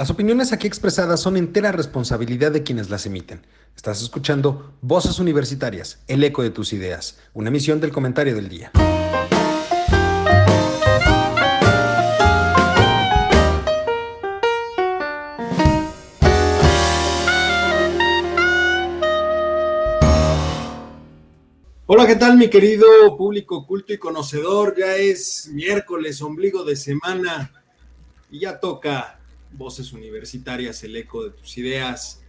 Las opiniones aquí expresadas son entera responsabilidad de quienes las emiten. Estás escuchando Voces Universitarias, el eco de tus ideas, una emisión del comentario del día. Hola, ¿qué tal mi querido público culto y conocedor? Ya es miércoles, ombligo de semana y ya toca Voces Universitarias, el eco de tus ideas.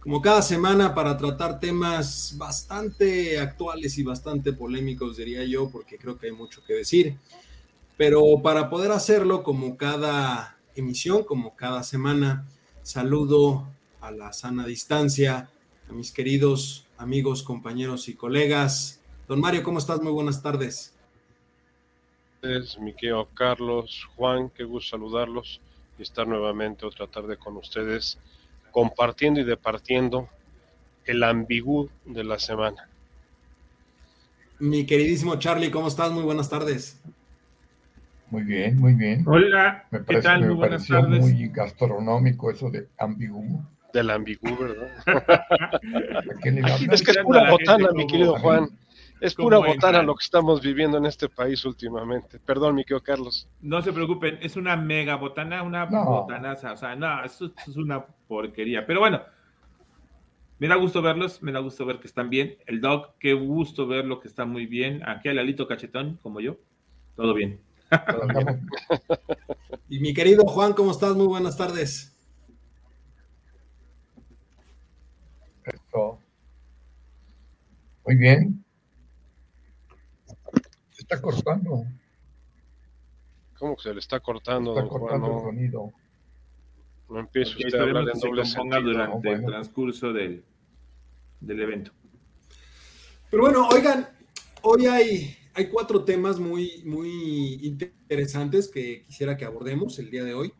Como cada semana para tratar temas bastante actuales y bastante polémicos, diría yo, porque creo que hay mucho que decir. Pero para poder hacerlo, como cada emisión, como cada semana, saludo a la sana distancia a mis queridos amigos, compañeros y colegas. Don Mario, ¿cómo estás? Muy buenas tardes. Es mi querido Carlos, Juan, qué gusto saludarlos y estar nuevamente otra tarde con ustedes compartiendo y departiendo el ambigú de la semana. Mi queridísimo Charlie, ¿cómo estás? Muy buenas tardes. Muy bien, muy bien. Hola, me ¿qué tal? muy buenas tardes. muy gastronómico eso de ambigú. Del ambigú, ¿verdad? es que es pura botana, mi querido Juan. Es pura botana lo que estamos viviendo en este país últimamente. Perdón, mi querido Carlos. No se preocupen, es una mega botana, una botanaza. O sea, no, eso, es una porquería. Pero bueno, me da gusto verlos, me da gusto ver que están bien. El Doc, qué gusto verlo que está muy bien. Aquí el Alito Cachetón, como yo, todo bien. y mi querido Juan, ¿cómo estás? Muy buenas tardes. Muy bien está cortando. ¿Cómo que se le está cortando? Está cortando el sonido. No empiece usted a hablar en doble sentido. durante el transcurso del, del evento. Pero bueno, oigan, hoy hay, hay cuatro temas muy, muy interesantes que quisiera que abordemos el día de hoy.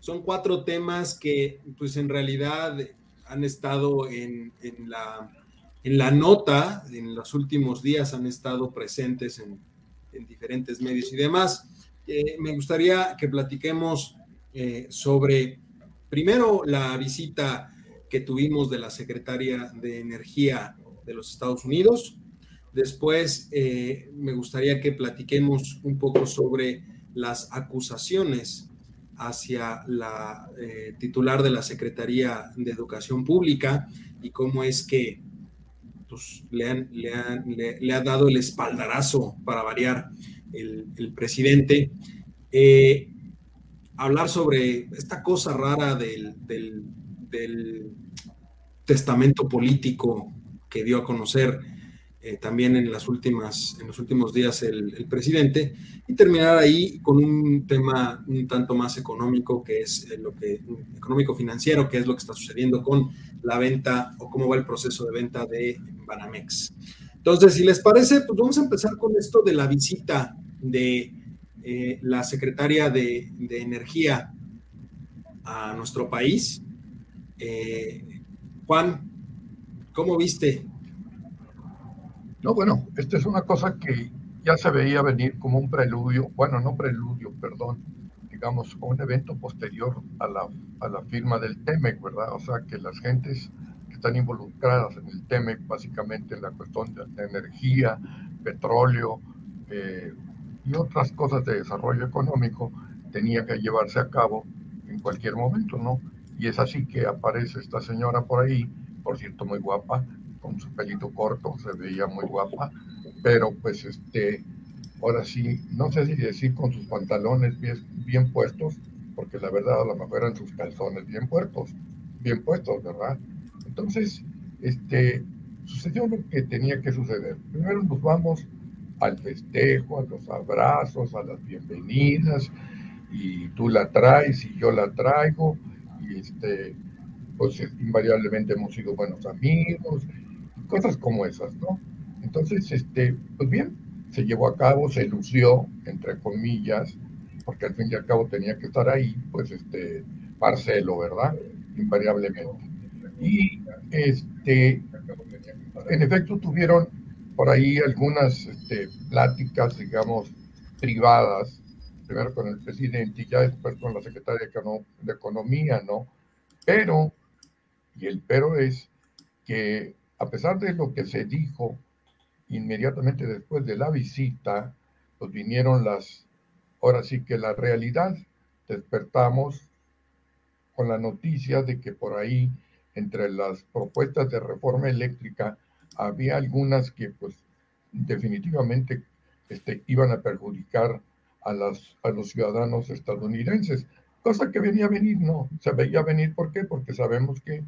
Son cuatro temas que, pues en realidad, han estado en, en, la, en la nota, en los últimos días han estado presentes en, en diferentes medios y demás. Eh, me gustaría que platiquemos eh, sobre, primero, la visita que tuvimos de la secretaria de Energía de los Estados Unidos. Después, eh, me gustaría que platiquemos un poco sobre las acusaciones hacia la titular de la Secretaría de Educación Pública y cómo es que pues, le, han, le, ha dado el espaldarazo para variar el, presidente. Eh, hablar sobre esta cosa rara del, testamento político que dio a conocer eh, también en, las últimas, en los últimos días el, presidente, y terminar ahí con un tema un tanto más económico, que es eh, lo que, económico financiero, que es lo que está sucediendo con la venta o cómo va el proceso de venta de Banamex. Entonces, si les parece, pues vamos a empezar con esto de la visita de eh, la secretaria de, Energía a nuestro país. Eh, Juan, ¿cómo viste? No, bueno, esta es una cosa que ya se veía venir como un preludio, bueno, no preludio, perdón, digamos, un evento posterior a la, a la firma del TEMEC, ¿verdad? O sea, que las gentes que están involucradas en el TEMEC, básicamente en la cuestión de, energía, petróleo eh, y otras cosas de desarrollo económico, tenía que llevarse a cabo en cualquier momento, ¿no? Y es así que aparece esta señora por ahí, por cierto, muy guapa, con su pelito corto, se veía muy guapa, pero pues este, ahora sí, no sé si decir con sus pantalones bien, puestos, porque la verdad a lo mejor eran sus calzones bien puestos, bien puestos, ¿verdad? Entonces, este, sucedió lo que tenía que suceder. Primero nos vamos al festejo, a los abrazos, a las bienvenidas, y tú la traes y yo la traigo, y este, pues invariablemente hemos sido buenos amigos, cosas como esas, ¿no? Entonces, este, pues bien, se llevó a cabo, se lució, entre comillas, porque al fin y al cabo tenía que estar ahí, pues este, Marcelo, ¿verdad? Invariablemente. Y este, en efecto tuvieron por ahí algunas este, pláticas, digamos, privadas, primero con el presidente y ya después con la secretaria de Economía, ¿no? Pero, y el pero es que a pesar de lo que se dijo inmediatamente después de la visita, pues vinieron las, ahora sí que la realidad, despertamos con la noticia de que por ahí, entre las propuestas de reforma eléctrica, había algunas que pues definitivamente este, iban a perjudicar a, las, a los ciudadanos estadounidenses, cosa que venía a venir, no, se veía venir, ¿por qué? Porque sabemos que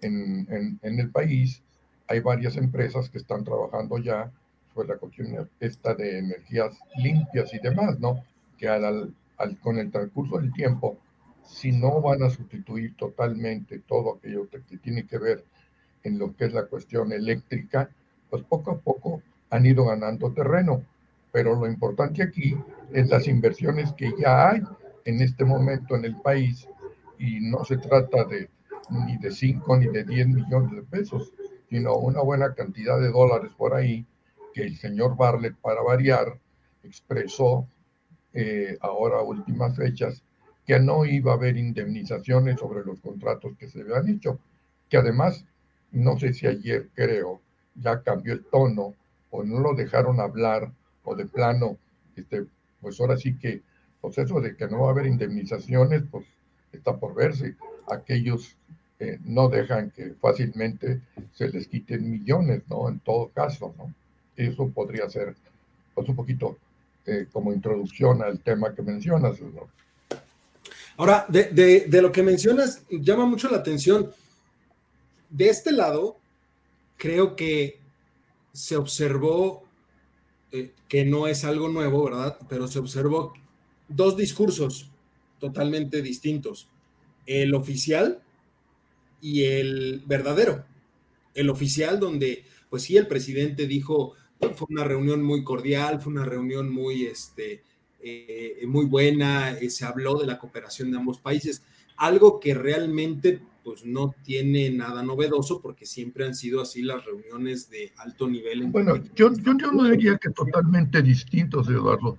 en, en, en el país hay varias empresas que están trabajando ya sobre la cuestión esta de energías limpias y demás, ¿no? Que al, al, con el transcurso del tiempo, si no van a sustituir totalmente todo aquello que tiene que ver en lo que es la cuestión eléctrica, pues poco a poco han ido ganando terreno. Pero lo importante aquí es las inversiones que ya hay en este momento en el país y no se trata de ni de 5 ni de 10 millones de pesos, sino una buena cantidad de dólares por ahí que el señor Barlet, para variar, expresó eh, ahora a últimas fechas que no iba a haber indemnizaciones sobre los contratos que se habían hecho, que además, no sé si ayer creo, ya cambió el tono o no lo dejaron hablar o de plano, este, pues ahora sí que, pues eso de que no va a haber indemnizaciones, pues está por verse. Aquellos no dejan que fácilmente se les quiten millones, ¿no? En todo caso, ¿no? Eso podría ser, pues un poquito eh, como introducción al tema que mencionas, ¿no? Ahora, de, de, de, lo que mencionas, llama mucho la atención. De este lado, creo que se observó eh, que no es algo nuevo, ¿verdad? Pero se observó dos discursos totalmente distintos. El oficial y el verdadero. El oficial donde, pues sí, el presidente dijo, fue una reunión muy cordial, fue una reunión muy, este, eh, muy buena, eh, se habló de la cooperación de ambos países, algo que realmente pues no tiene nada novedoso porque siempre han sido así las reuniones de alto nivel. bueno, yo, yo, yo, no diría que totalmente distintos, Eduardo.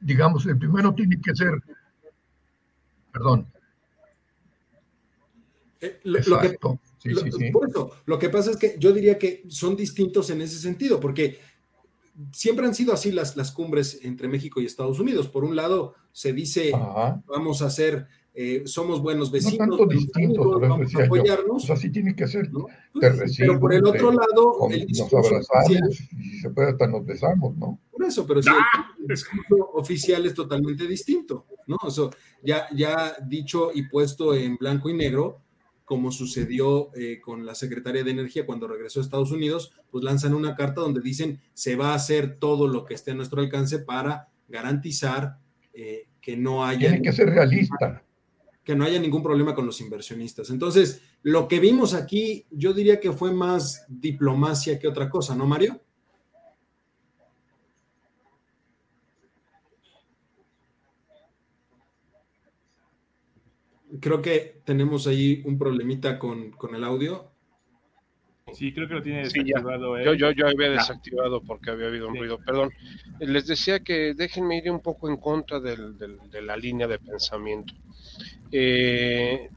Digamos, el primero tiene que ser, perdón. Lo, que, sí, sí, sí. Por eso, lo que pasa es que yo diría que son distintos en ese sentido, porque siempre han sido así las, las cumbres entre México y Estados Unidos. Por un lado, se dice, vamos a hacer eh, somos buenos vecinos, no tanto distintos, vamos a apoyarnos. Yo. así tiene que ser. ¿no? Te recibo, pero por el otro lado, el nos abrazamos y si se puede hasta nos besamos, ¿no? Por eso, pero sí, ¡Ah! el discurso oficial es totalmente distinto, ¿no? Eso ya, ya dicho y puesto en blanco y negro, como sucedió eh, con la secretaria de Energía cuando regresó a Estados Unidos, pues lanzan una carta donde dicen se va a hacer todo lo que esté a nuestro alcance para garantizar eh, que no haya... Tiene que ser realista que no haya ningún problema con los inversionistas. Entonces, lo que vimos aquí, yo diría que fue más diplomacia que otra cosa, ¿no, Mario? Creo que tenemos ahí un problemita con, el audio. Sí, creo que lo tiene desactivado. yo, yo, yo había desactivado porque había habido un ruido. Perdón. Les decía que déjenme ir un poco en contra de la línea de pensamiento. Eh,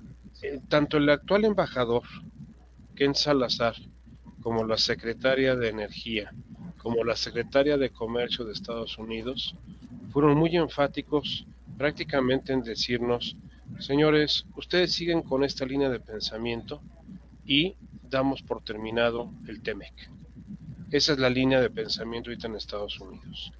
eh, tanto el actual embajador, Ken Salazar, como la secretaria de Energía, como la secretaria de Comercio de Estados Unidos, fueron muy enfáticos prácticamente en decirnos, señores, ustedes siguen con esta línea de pensamiento y damos por terminado el TEMEC. Esa es la línea de pensamiento ahorita en Estados Unidos.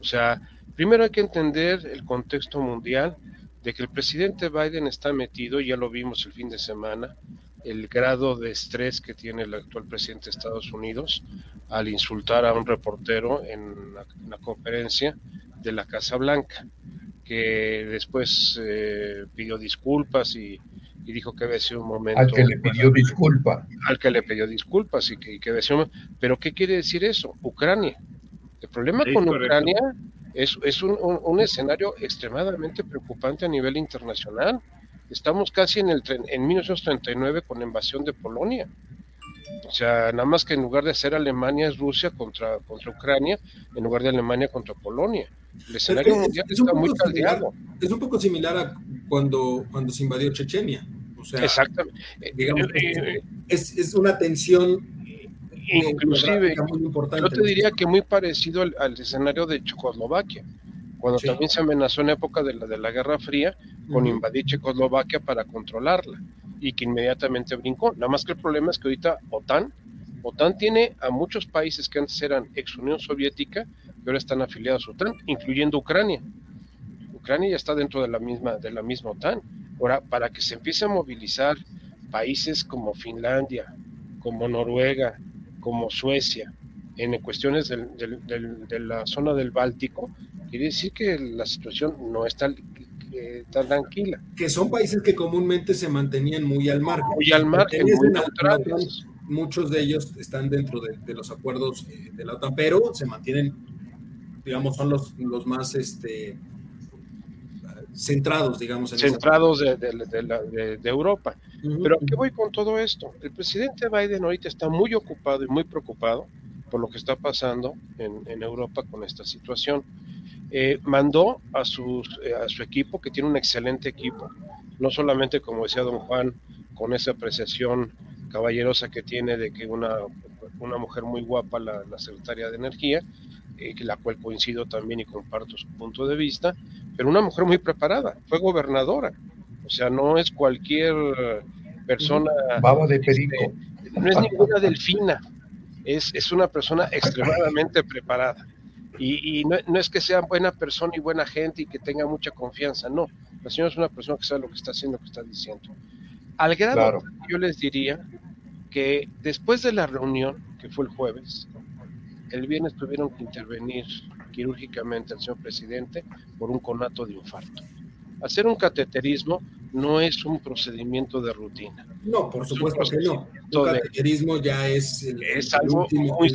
O sea, primero hay que entender el contexto mundial de que el presidente Biden está metido, ya lo vimos el fin de semana, el grado de estrés que tiene el actual presidente de Estados Unidos al insultar a un reportero en la, conferencia de la Casa Blanca, que después eh, pidió disculpas y, dijo que había sido un momento... Al que le pidió disculpas. Al que le pidió disculpas y que, que decía... Pero ¿qué quiere decir eso? Ucrania. El problema con Ucrania es, un, escenario extremadamente preocupante a nivel internacional. Estamos casi en, el, en 1939 con la invasión de Polonia. O sea, nada más que en lugar de ser Alemania es Rusia contra, contra Ucrania, en lugar de Alemania contra Polonia. El escenario es, mundial está muy caldeado. Es un poco similar a cuando, cuando se invadió Chechenia. O sea, Exactamente. Digamos, eh, eh, es, es, una tensión inclusive, yo te diría que muy parecido al, al escenario de Checoslovaquia cuando también se amenazó en época de la, de la Guerra Fría con invadir Checoslovaquia para controlarla y que inmediatamente brincó. Nada más que el problema es que ahorita OTAN, OTAN tiene a muchos países que antes eran ex Unión Soviética ahora están afiliados a OTAN, incluyendo Ucrania. Ucrania ya está dentro de la misma, de la misma OTAN. Ahora, para que se empiece a movilizar países como Finlandia, como Noruega, como Suecia, en cuestiones del, del, de la zona del Báltico, quiere decir que la situación no está tan tranquila. Que son países que comúnmente se mantenían muy al mar. Muy al mar, muy neutrales. Muchos de ellos están dentro de, los acuerdos eh, de la OTAN, pero se mantienen, digamos, son los, los más este, centrados, digamos. En centrados de, de, de, Europa. Pero ¿a qué voy con todo esto? El presidente Biden ahorita está muy ocupado y muy preocupado por lo que está pasando en, en Europa con esta situación. Eh, mandó a, sus, eh, a su equipo, que tiene un excelente equipo, no solamente, como decía don Juan, con esa apreciación caballerosa que tiene de que una, una mujer muy guapa, la, secretaria de Energía, eh, la cual coincido también y comparto su punto de vista, pero una mujer muy preparada, fue gobernadora, o sea, no es cualquier persona... Baba de perico. Este, no es ninguna delfina, es, es una persona extremadamente preparada. Y, no, es que sea buena persona y buena gente y que tenga mucha confianza, no. La señora es una persona que sabe lo que está haciendo, lo que está diciendo. Al grado, yo les diría que después de la reunión, que fue el jueves, el viernes tuvieron que intervenir quirúrgicamente al señor presidente por un conato de infarto. Hacer un cateterismo no es un procedimiento de rutina. No, por supuesto que no. El cateterismo ya es el, es algo último, muy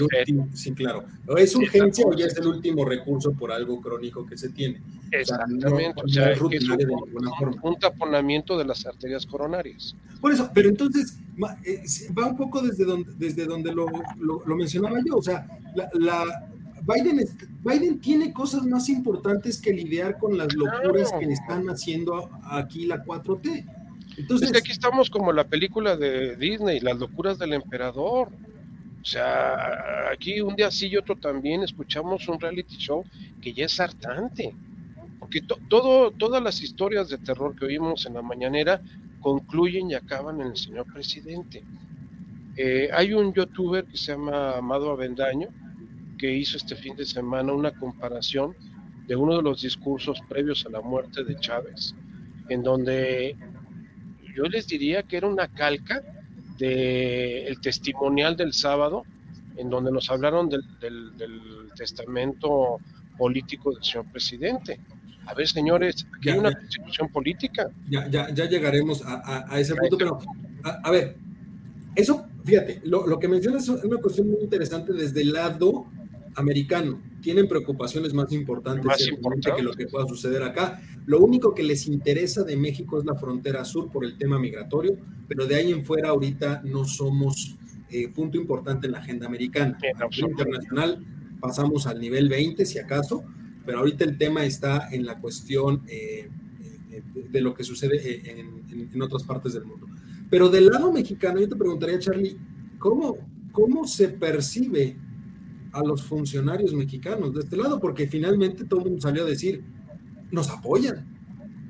sí, claro. ¿Es urgencia o ya es el último recurso por algo crónico que se tiene? Exactamente. O sea, no, es un, un, taponamiento de las arterias coronarias. Por eso, pero entonces eh, va un poco desde donde, desde donde lo, lo, mencionaba yo. O sea, la, la Biden, Biden tiene cosas más importantes que lidiar con las locuras que están haciendo aquí la 4T. Entonces, es que aquí estamos como la película de Disney, las locuras del emperador. O sea, aquí un día sí y otro también escuchamos un reality show que ya es hartante. Porque todo, todas las historias de terror que oímos en la mañanera concluyen y acaban en el señor presidente. Eh, hay un youtuber que se llama Amado Avendaño, que hizo este fin de semana una comparación de uno de los discursos previos a la muerte de Chávez, en donde yo les diría que era una calca del el testimonial del sábado, en donde nos hablaron del, testamento político del señor presidente. A ver, señores, aquí hay una constitución política. Ya, ya, ya llegaremos a, ese punto, pero a, ver, eso, fíjate, lo, lo, que mencionas es una cuestión muy interesante desde el lado americano. Tienen preocupaciones más importantes que lo que pueda suceder acá. Lo único que les interesa de México es la frontera sur por el tema migratorio, pero de ahí en fuera ahorita no somos eh, punto importante en la agenda americana. En internacional pasamos al nivel 20, si acaso, pero ahorita el tema está en la cuestión eh, eh, de, lo que sucede en, en, otras partes del mundo. Pero del lado mexicano, yo te preguntaría, Charlie, ¿cómo, cómo se percibe a los funcionarios mexicanos de este lado, porque finalmente todo el mundo salió a decir, nos apoyan.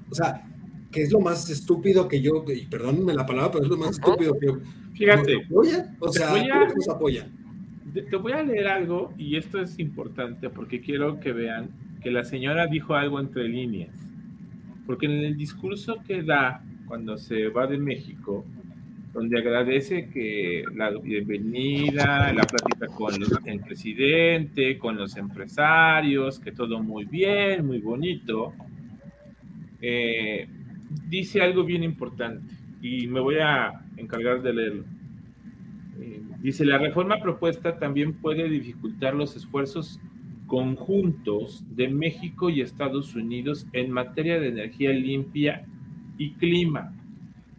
O sea, que es lo más estúpido que yo, y perdónenme la palabra, pero es lo más estúpido que Fíjate. Nos apoyan. O sea, nos apoyan? Te voy a leer algo, y esto es importante porque quiero que vean que la señora dijo algo entre líneas. Porque en el discurso que da cuando se va de México, donde agradece que la bienvenida, la plática con el presidente, con los empresarios, que todo muy bien, muy bonito. Eh, dice algo bien importante y me voy a encargar de leerlo. Eh, dice, la reforma propuesta también puede dificultar los esfuerzos conjuntos de México y Estados Unidos en materia de energía limpia y clima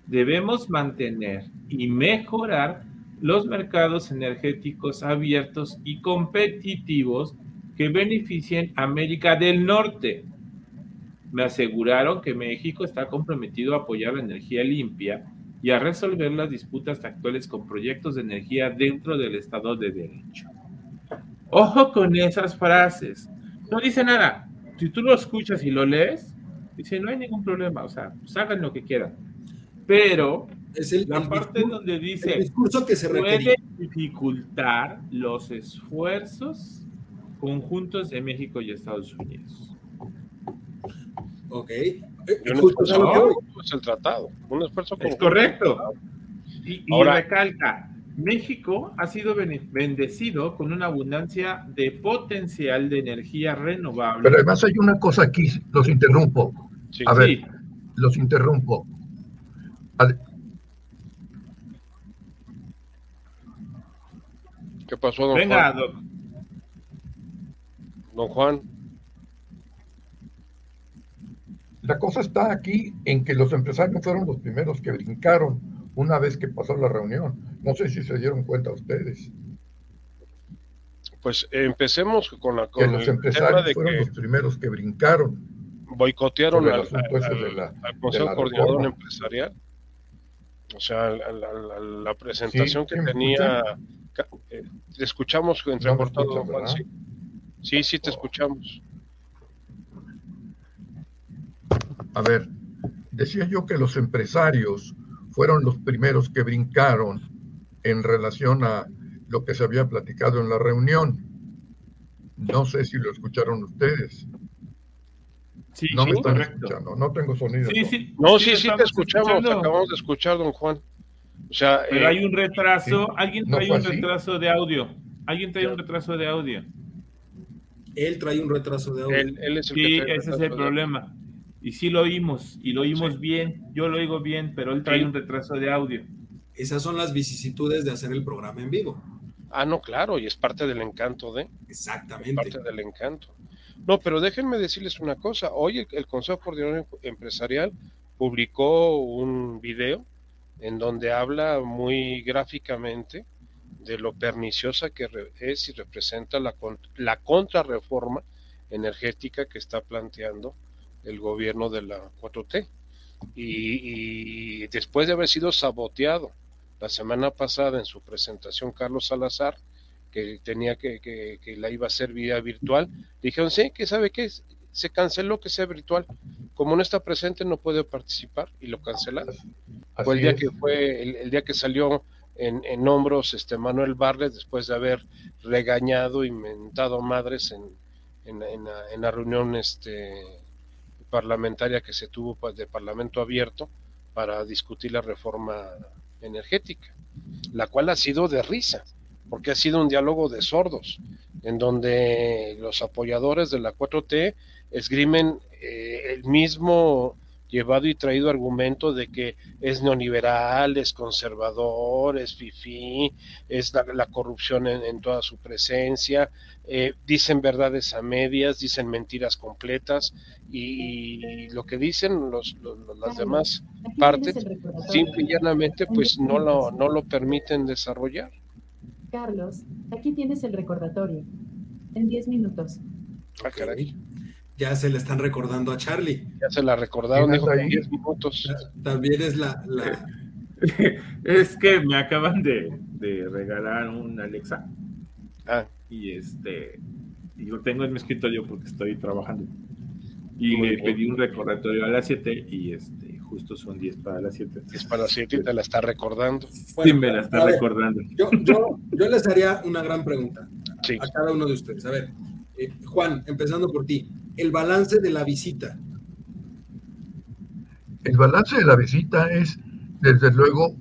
debemos mantener y mejorar los mercados energéticos abiertos y competitivos que beneficien a América del Norte. Me aseguraron que México está comprometido a apoyar la energía limpia y a resolver las disputas actuales con proyectos de energía dentro del Estado de Derecho. Ojo con esas frases. No dice nada. Si tú lo escuchas y lo lees, dice, no hay ningún problema, o sea, pues hagan lo que quieran. Pero es el, la parte donde dice, discurso que se puede dificultar los esfuerzos conjuntos de México y Estados Unidos. Ok. Eh, es el tratado. Un esfuerzo Es correcto. Y, Ahora, recalca, México ha sido bendecido con una abundancia de potencial de energía renovable. Pero además hay una cosa aquí, los interrumpo. A ver, los interrumpo. ¿Qué pasó, don Venga, Juan? Don Juan. La cosa está aquí en que los empresarios fueron los primeros que brincaron una vez que pasó la reunión. No sé si se dieron cuenta ustedes. Pues empecemos con la con que los empresarios fueron los primeros que brincaron. Boicotearon al, Consejo Coordinador Empresarial. O sea, la, presentación que tenía. Eh, escuchamos entrecortado, Juan, sí. Sí, sí, te escuchamos. A ver, decía yo que los empresarios fueron los primeros que brincaron en relación a lo que se había platicado en la reunión. No sé si lo escucharon ustedes. Sí, no me están escuchando, no tengo sonido. Sí, sí, no, sí, sí, te escuchamos, acabamos de escuchar, don Juan. O sea, pero hay un retraso, alguien trae un retraso de audio. Alguien trae un retraso de audio. Él trae un retraso de audio. sí, ese es el problema. Y sí lo oímos, y lo oímos bien. Yo lo oigo bien, pero él trae un retraso de audio. Esas son las vicisitudes de hacer el programa en vivo. Ah, no, claro, y es parte del encanto de. Exactamente. parte del encanto. No, pero déjenme decirles una cosa. Hoy el, Consejo Coordinador Empresarial publicó un video en donde habla muy gráficamente de lo perniciosa que es y representa la, la contrarreforma energética que está planteando el gobierno de la 4T. Y, después de haber sido saboteado la semana pasada en su presentación Carlos Salazar, que tenía que, que, la iba a hacer vía virtual, dijeron, sí, que sabe qué, se canceló que sea virtual. Como no está presente, no puede participar y lo cancelaron. fue el día que fue, el, día que salió en, hombros este Manuel Barles después de haber regañado y mentado madres en, en, la, reunión este, parlamentaria que se tuvo pues, de Parlamento abierto para discutir la reforma energética, la cual ha sido de risa, porque ha sido un diálogo de sordos, en donde los apoyadores de la 4T esgrimen eh, el mismo llevado y traído argumento de que es neoliberal, es conservador, es fifí, es la, corrupción en, toda su presencia, eh, dicen verdades a medias, dicen mentiras completas y, lo que dicen los, las demás partes simple y llanamente pues no lo, no lo permiten desarrollar. Carlos, aquí tienes el recordatorio. En 10 minutos. Ah, caray ya se le están recordando a Charlie. Ya se la recordaron, dijo 10 minutos. También es la, es que me acaban de, regalar un Alexa. Ah. Y este, y lo tengo en mi escritorio porque estoy trabajando. Y le pedí un recordatorio a las 7 y este, justo son 10 para las 7. Es para las 7 y te la está recordando. sí, me la está recordando. yo, yo, yo, les haría una gran pregunta a cada uno de ustedes. A ver, eh, Juan, empezando por ti el balance de la visita? El balance de la visita es, desde luego,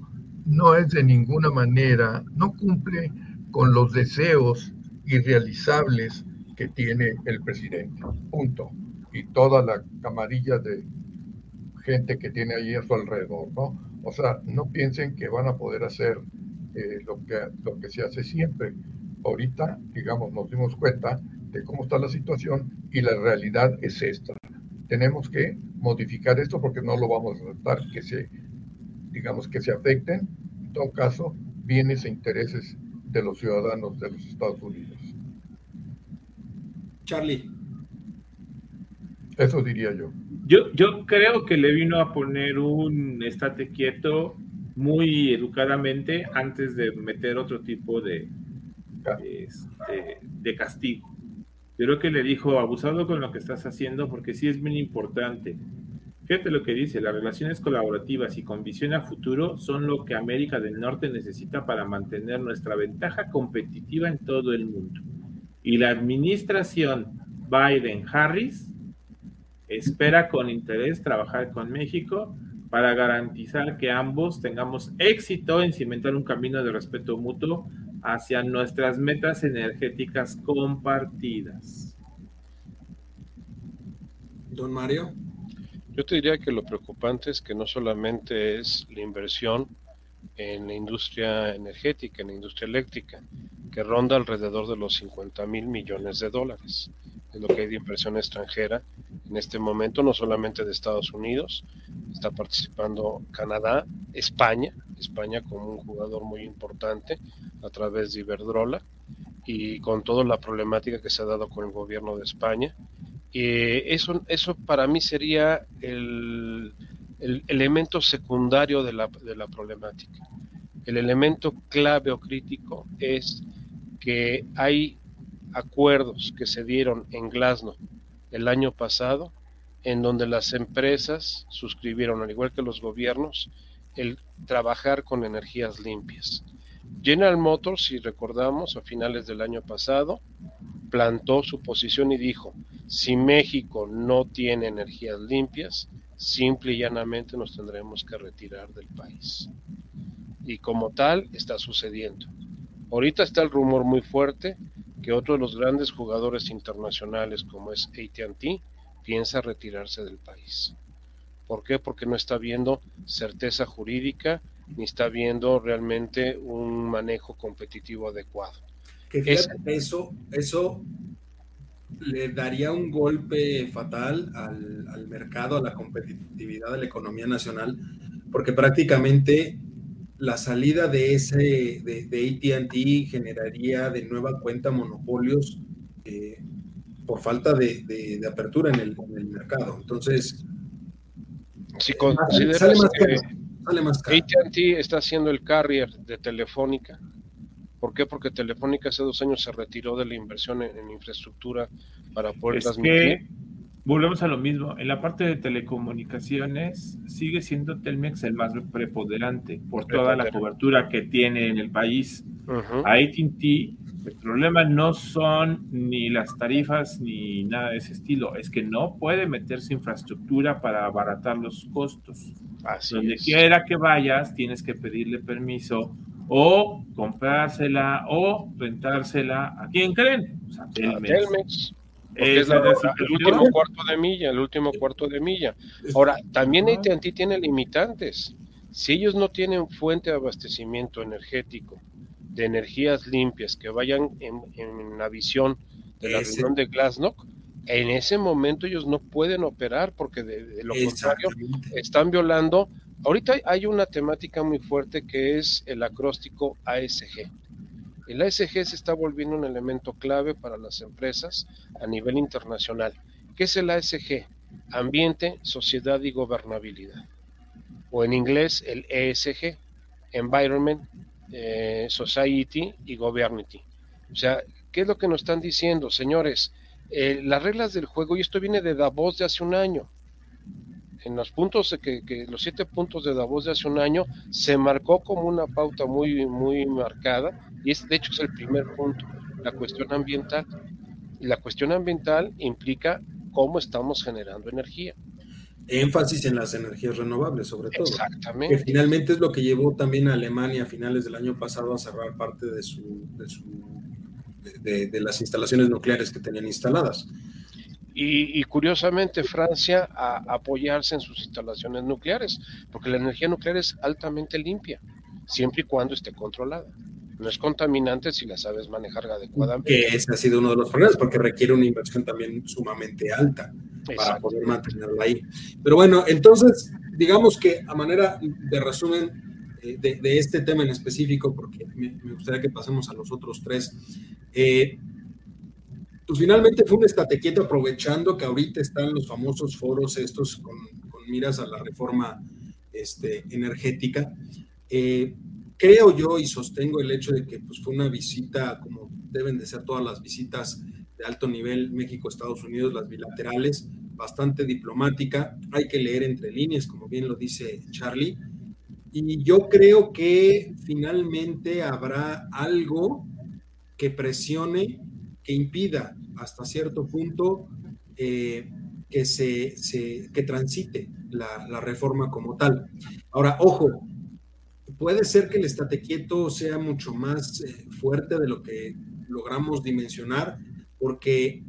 no es de ninguna manera, no cumple con los deseos irrealizables que tiene el presidente. Punto. Y toda la camarilla de gente que tiene ahí a su alrededor, ¿no? O sea, no piensen que van a poder hacer eh, lo, que, lo que se hace siempre. Ahorita, digamos, nos dimos cuenta de cómo está la situación y la realidad es esta. Tenemos que modificar esto porque no lo vamos a aceptar que se, digamos, que se afecten, en todo caso, bienes e intereses de los ciudadanos de los Estados Unidos. Charlie. Eso diría yo. Yo, yo creo que le vino a poner un estate quieto muy educadamente antes de meter otro tipo de, este, de castigo. Yo creo que le dijo, abusado con lo que estás haciendo, porque sí es muy importante. Fíjate lo que dice, las relaciones colaborativas y con visión a futuro son lo que América del Norte necesita para mantener nuestra ventaja competitiva en todo el mundo. Y la administración Biden-Harris espera con interés trabajar con México para garantizar que ambos tengamos éxito en cimentar un camino de respeto mutuo hacia nuestras metas energéticas compartidas. Don Mario. Yo te diría que lo preocupante es que no solamente es la inversión en la industria energética, en la industria eléctrica, que ronda alrededor de los 50 mil millones de dólares. Es lo que hay de inversión extranjera en este momento, no solamente de Estados Unidos, está participando Canadá, España, España como un jugador muy importante a través de Iberdrola y con toda la problemática que se ha dado con el gobierno de España eh, eso, eso para mí sería el, elemento secundario de la, de la problemática. El elemento clave o crítico es que hay acuerdos que se dieron en Glasgow el año pasado en donde las empresas suscribieron, al igual que los gobiernos, el trabajar con energías limpias. General Motors, si recordamos, a finales del año pasado, plantó su posición y dijo, si México no tiene energías limpias, simple y llanamente nos tendremos que retirar del país. Y como tal está sucediendo. Ahorita está el rumor muy fuerte que otro de los grandes jugadores internacionales como es ATT piensa retirarse del país. ¿Por qué? Porque no está viendo certeza jurídica ni está viendo realmente un manejo competitivo adecuado. Que eso, eso le daría un golpe fatal al, mercado, a la competitividad de la economía nacional, porque prácticamente la salida de ese de, de ATT generaría de nueva cuenta monopolios eh, por falta de, apertura en el, mercado. Entonces, si consideras sale más que ATT está haciendo el carrier de Telefónica, ¿Por qué? Porque Telefónica hace dos años se retiró de la inversión en, infraestructura para poder es transmitir. Volvemos a lo mismo. En la parte de telecomunicaciones sigue siendo Telmex el más preponderante por toda la cobertura que tiene en el país. A AT&T el problema no son ni las tarifas ni nada de ese estilo, es que no puede meterse infraestructura para abaratar los costos. Donde quiera que vayas, tienes que pedirle permiso o comprársela o rentársela a quién creen? a Telmex. Es el último cuarto de milla, el último cuarto de milla. Ahora, también AT&T tiene limitantes. Si ellos no tienen fuente de abastecimiento energético de energías limpias que vayan en, la visión de la reunión de Glasnow, en ese momento ellos no pueden operar porque de lo contrario están violando Ahorita hay una temática muy fuerte que es el acróstico ASG. El ASG se está volviendo un elemento clave para las empresas a nivel internacional. ¿Qué es el ASG? Ambiente, sociedad y gobernabilidad. O en inglés el ESG, Environment, eh, Society y Governity. O sea, ¿qué es lo que nos están diciendo, señores? Eh, las reglas del juego, y esto viene de Davos de hace un año, en los puntos que, que, los siete puntos de Davos de hace un año se marcó como una pauta muy muy marcada y es de hecho es el primer punto la cuestión ambiental. Y la cuestión ambiental implica cómo estamos generando energía. Énfasis en las energías renovables sobre todo. Exactamente. Que finalmente es lo que llevó también a Alemania a finales del año pasado a cerrar parte de su de, su, de las instalaciones nucleares que tenían instaladas. Y, curiosamente Francia a apoyarse en sus instalaciones nucleares, porque la energía nuclear es altamente limpia, siempre y cuando esté controlada. No es contaminante si la sabes manejar adecuadamente. Que ese ha sido uno de los problemas, porque requiere una inversión también sumamente alta para poder mantenerla ahí. Pero bueno, entonces, digamos que a manera de resumen, eh, de, este tema en específico, porque me, gustaría que pasemos a los otros tres. Eh, pues finalmente fue un estate aprovechando que ahorita están los famosos foros estos con, miras a la reforma este, energética. Eh, creo yo y sostengo el hecho de que pues, fue una visita, como deben de ser todas las visitas de alto nivel México-Estados Unidos, las bilaterales, bastante diplomática. Hay que leer entre líneas, como bien lo dice Charlie. Y yo creo que finalmente habrá algo que presione, que impida hasta cierto punto eh, que se, que transite la, reforma como tal. Ahora, ojo, puede ser que el estate quieto sea mucho más eh, fuerte de lo que logramos dimensionar, porque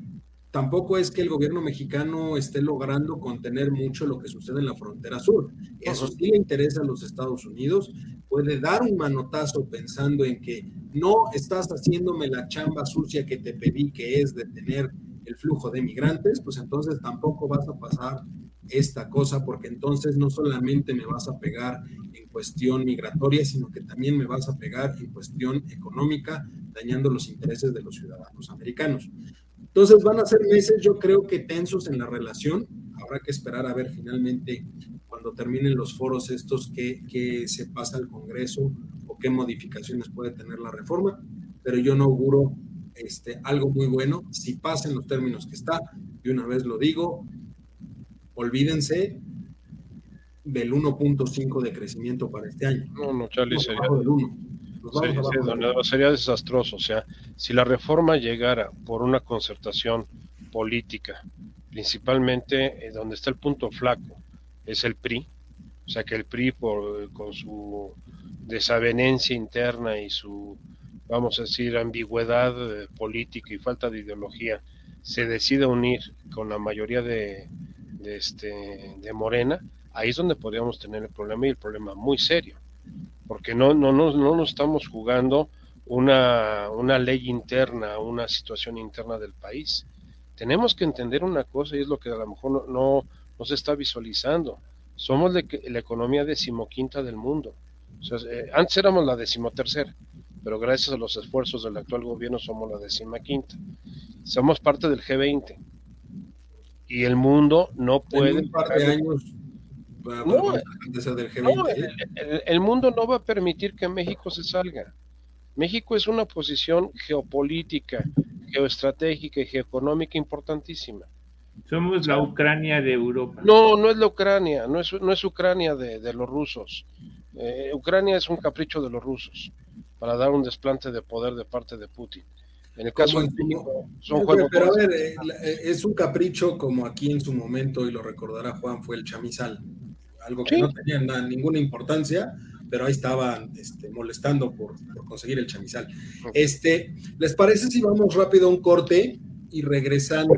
tampoco es que el gobierno mexicano esté logrando contener mucho lo que sucede en la frontera sur. Eso sí le interesa a los Estados Unidos. Puede dar un manotazo pensando en que no estás haciéndome la chamba sucia que te pedí, que es detener el flujo de migrantes, pues entonces tampoco vas a pasar esta cosa, porque entonces no solamente me vas a pegar en cuestión migratoria, sino que también me vas a pegar en cuestión económica, dañando los intereses de los ciudadanos americanos. Entonces van a ser meses, yo creo que tensos en la relación. Habrá que esperar a ver finalmente cuando terminen los foros estos qué, se pasa al Congreso o qué modificaciones puede tener la reforma. Pero yo no auguro este, algo muy bueno. Si pasan los términos que está, de una vez lo digo, olvídense del 1.5 de crecimiento para este año. No, no, Charlie, sería, sería desastroso. O sea, si la reforma llegara por una concertación política, principalmente eh, donde está el punto flaco, es el PRI, o sea que el PRI por, con su desavenencia interna y su, vamos a decir, ambigüedad eh, política y falta de ideología, se decide unir con la mayoría de, de, este, de Morena, ahí es donde podríamos tener el problema y el problema muy serio porque no, no, no, no nos estamos jugando una, una ley interna, una situación interna del país. Tenemos que entender una cosa y es lo que a lo mejor no, no, se está visualizando. Somos la, economía decimoquinta del mundo. Eh, antes éramos la decimotercera, pero gracias a los esfuerzos del actual gobierno somos la decimaquinta. Somos parte del G20. Y el mundo no puede... un par de años no, el, mundo no va a permitir que México se salga. México es una posición geopolítica, geoestratégica y geoeconómica importantísima. Somos la Ucrania de Europa. No, no es la Ucrania, no es, no es Ucrania de, los rusos. Eh, Ucrania es un capricho de los rusos para dar un desplante de poder de parte de Putin. En el caso de México, son juegos. Pero a ver, eh, eh, es un capricho como aquí en su momento, y lo recordará Juan, fue el chamizal algo que no tenía ninguna importancia, pero ahí estaban este, molestando por, conseguir el chamizal. Este, ¿Les parece si vamos rápido a un corte y regresando?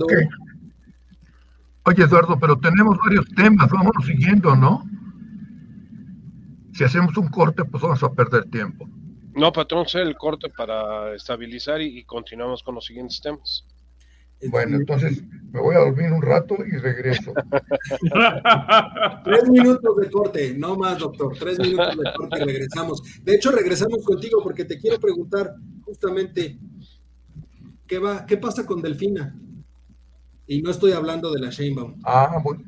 Oye, Eduardo, pero tenemos varios temas, vamos siguiendo, ¿no? Si hacemos un corte, pues vamos a perder tiempo. No, patrón, sé el corte para estabilizar y continuamos con los siguientes temas. Bueno, entonces me voy a dormir un rato y regreso. Tres minutos de corte, no más, doctor. Tres minutos de corte y regresamos. De hecho, regresamos contigo porque te quiero preguntar justamente qué va, qué pasa con Delfina. Y no estoy hablando de la Sheinbaum. Ah, bueno.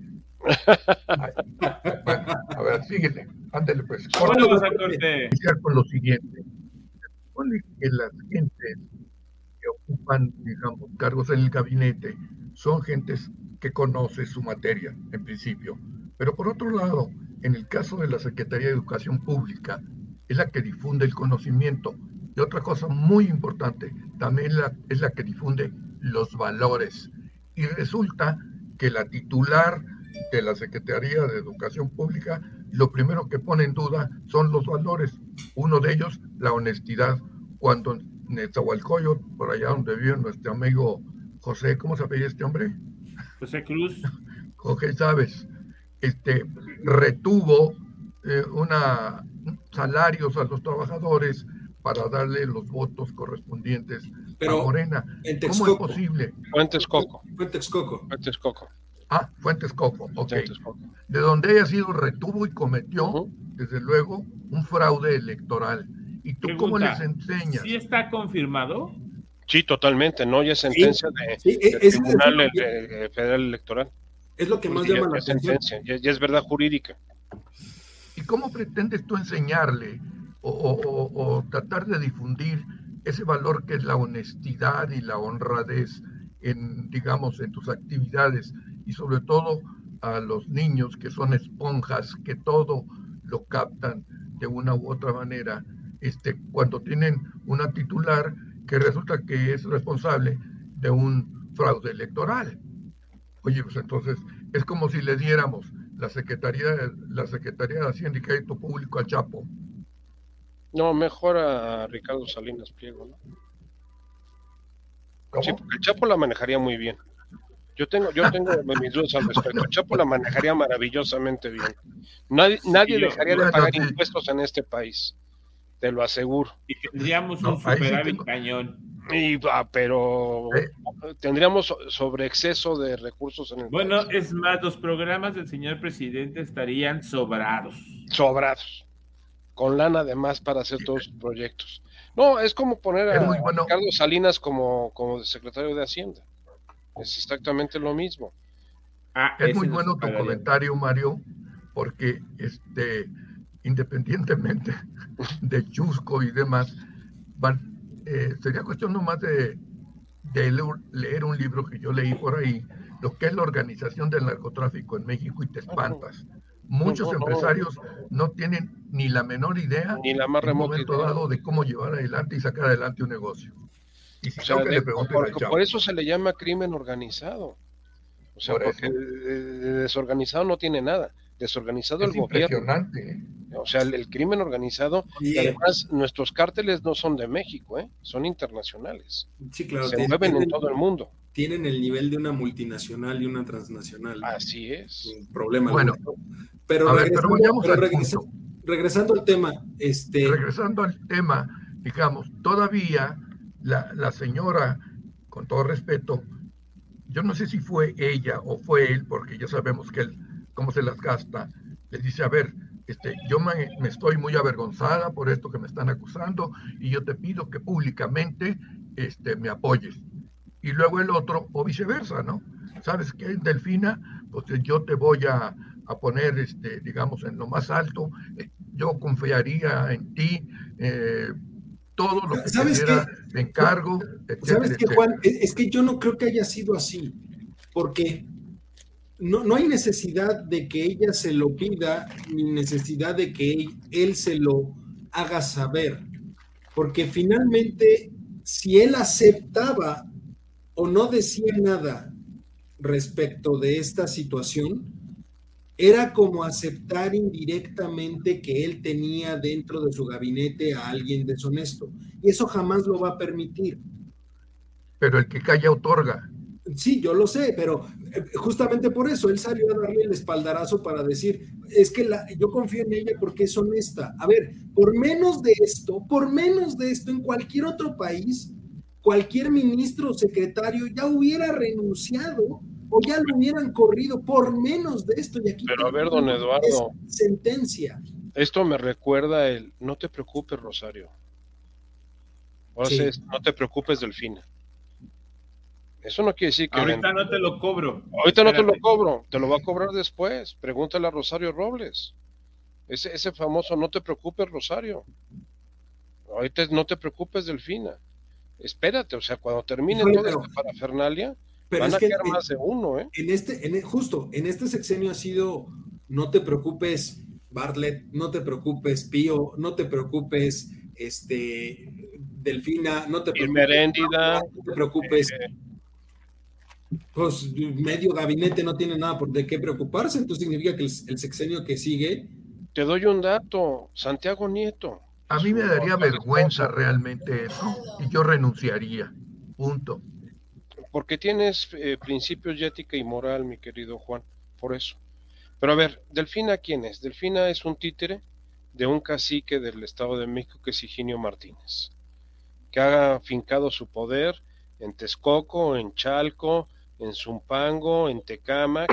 a ver, síguele. Ándale, pues. Bueno, vas a corte. con lo siguiente. Supone que las gentes ocupan, digamos, cargos en el gabinete son gentes que conocen su materia, en principio. Pero por otro lado, en el caso de la Secretaría de Educación Pública, es la que difunde el conocimiento. Y otra cosa muy importante, también la, es la que difunde los valores. Y resulta que la titular de la Secretaría de Educación Pública, lo primero que pone en duda son los valores. Uno de ellos, la honestidad. Cuando Netzahualcoyot, por allá donde vive nuestro amigo José, ¿cómo se apellida este hombre? José Cruz. José Chávez, este, retuvo eh, una, salarios a los trabajadores para darle los votos correspondientes a Morena. ¿Cómo es posible? Fuentes Coco. Fuentes Coco. Fuentes Coco. Ah, Fuentes Coco, ok. De donde haya sido retuvo y cometió, desde luego, un fraude electoral. ¿Y tú cómo les enseñas? ¿Sí está confirmado? Sí, totalmente, ¿no? Ya es sentencia de, Tribunal Federal Electoral. Es lo que más llama la atención. Ya, es verdad jurídica. ¿Y cómo pretendes tú enseñarle o, tratar de difundir ese valor que es la honestidad y la honradez en, digamos, en tus actividades y sobre todo a los niños que son esponjas, que todo lo captan de una u otra manera, este, cuando tienen una titular que resulta que es responsable de un fraude electoral. Oye, pues entonces es como si le diéramos la Secretaría, la Secretaría de Hacienda y Crédito Público al Chapo. No, mejor a Ricardo Salinas Pliego, ¿no? Sí, porque el Chapo la manejaría muy bien. Yo tengo, yo tengo mis dudas al respecto. Chapo la manejaría maravillosamente bien. Nadie, nadie dejaría de pagar impuestos en este país, te lo aseguro. Y tendríamos un superávit cañón. Y, pero tendríamos sobre exceso de recursos en el Bueno, es más, los programas del señor presidente estarían sobrados. Sobrados. Con lana además para hacer todos sus proyectos. No, es como poner a Ricardo Salinas como, como secretario de Hacienda. Es exactamente lo mismo. Ah, es muy bueno tu comentario, Mario, porque este, independientemente de Chusco y demás, van, eh, sería cuestión nomás de, de leer un libro que yo leí por ahí, lo que es la organización del narcotráfico en México y te espantas. Muchos empresarios no tienen ni la menor idea ni la más remota dado de cómo llevar adelante y sacar adelante un negocio. Y si que le por, por, eso se le llama crimen organizado. O sea, porque desorganizado no tiene nada. Desorganizado el gobierno. ¿eh? O sea, el, crimen organizado, y además nuestros cárteles no son de México, ¿eh? son internacionales. Sí, claro. Se mueven en todo el mundo. Tienen el nivel de una multinacional y una transnacional. Así es. Un problema. Bueno, pero, regresando, al tema, este... Regresando al tema, digamos, todavía la, señora, con todo respeto, yo no sé si fue ella o fue él, porque ya sabemos que él, cómo se las gasta, le dice, a ver, este, yo me, estoy muy avergonzada por esto que me están acusando y yo te pido que públicamente este, me apoyes. Y luego el otro, o viceversa, ¿no? ¿Sabes qué, Delfina? Pues yo te voy a, a poner, este, digamos, en lo más alto, eh, yo confiaría en ti, eh, todo lo que ¿Sabes te encargo. ¿Sabes qué, Juan? Es que yo no creo que haya sido así, porque no, no hay necesidad de que ella se lo pida, ni necesidad de que él, se lo haga saber, porque finalmente, si él aceptaba o no decía nada respecto de esta situación, era como aceptar indirectamente que él tenía dentro de su gabinete a alguien deshonesto. Y eso jamás lo va a permitir. Pero el que calla otorga. Sí, yo lo sé, pero eh, justamente por eso él salió a darle el espaldarazo para decir, es que la, yo confío en ella porque es honesta. A ver, por menos de esto, por menos de esto, en cualquier otro país, cualquier ministro o secretario ya hubiera renunciado o ya lo hubieran corrido por menos de esto. Y aquí Pero a ver, don Eduardo. Sentencia. Esto me recuerda el no te preocupes, Rosario. O sea, no te preocupes, Delfina. Eso no quiere decir que. Ahorita no te lo cobro. Ahorita no te lo cobro, te lo va a cobrar después. Pregúntale a Rosario Robles. Ese, ese famoso no te preocupes, Rosario. Ahorita no te preocupes, Delfina. Espérate, o sea, cuando termine toda esta parafernalia, pero Van es a que más de uno, ¿eh? En este, en, justo, en este sexenio ha sido, no te preocupes, Bartlett, no te preocupes, Pío, no te preocupes, este, Delfina, no te preocupes. No te preocupes. Eh, pues medio gabinete no tiene nada por de qué preocuparse, entonces significa que el, sexenio que sigue. Te doy un dato, Santiago Nieto. A mí me daría vergüenza realmente eso y yo renunciaría. Punto porque tienes eh, principios de ética y moral, mi querido Juan, por eso. Pero a ver, Delfina, ¿quién es? Delfina es un títere de un cacique del Estado de México que es Higinio Martínez, que ha fincado su poder en Texcoco, en Chalco, en Zumpango, en Tecámac,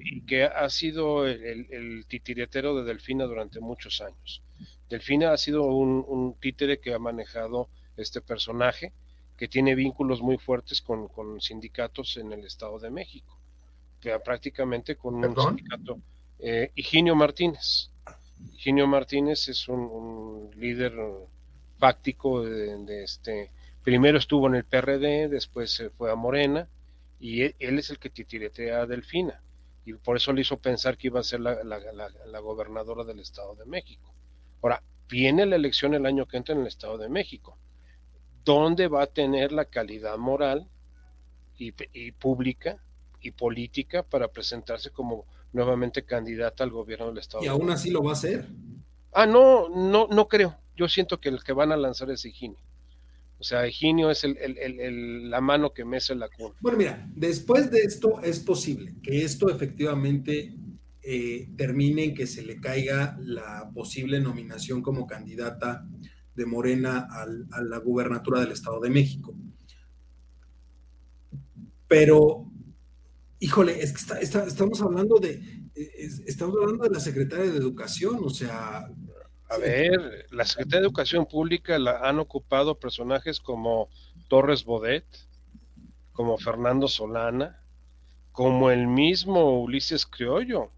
y, que ha sido el, titiretero de Delfina durante muchos años. Delfina ha sido un, títere que ha manejado este personaje, que tiene vínculos muy fuertes con, sindicatos en el Estado de México, que prácticamente con un sindicato, eh, Higinio Martínez. Higinio Martínez es un, líder fáctico de, este, primero estuvo en el PRD, después se fue a Morena, y él, es el que titiretea a Delfina, y por eso le hizo pensar que iba a ser la, gobernadora del Estado de México. Ahora, viene la elección el año que entra en el Estado de México. ¿Dónde va a tener la calidad moral y, y pública y política para presentarse como nuevamente candidata al gobierno del Estado. ¿Y aún así lo va a hacer? Ah, no, no, no creo. Yo siento que el que van a lanzar es Higinio. O sea, Higinio es el, la mano que mece la cuna. Bueno, mira, después de esto es posible que esto efectivamente eh, termine en que se le caiga la posible nominación como candidata de Morena a la gubernatura del Estado de México. Pero híjole, es que estamos hablando de, estamos hablando de la secretaria de Educación, o sea... A ver, la Secretaría de Educación Pública la han ocupado personajes como Torres Bodet, como Fernando Solana, como el mismo Ulises Criollo.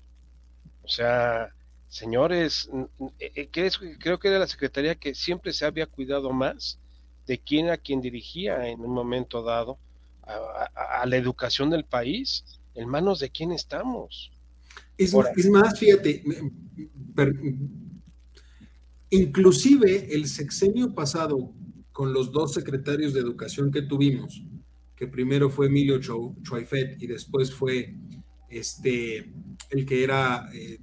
O sea, señores, eh, creo que era la Secretaría que siempre se había cuidado más de quién a quien dirigía en un momento dado a, la educación del país, en manos de quién estamos. Es, más, fíjate, inclusive el sexenio pasado con los dos secretarios de educación que tuvimos, que primero fue Emilio Chuaifet y después fue este el que era eh,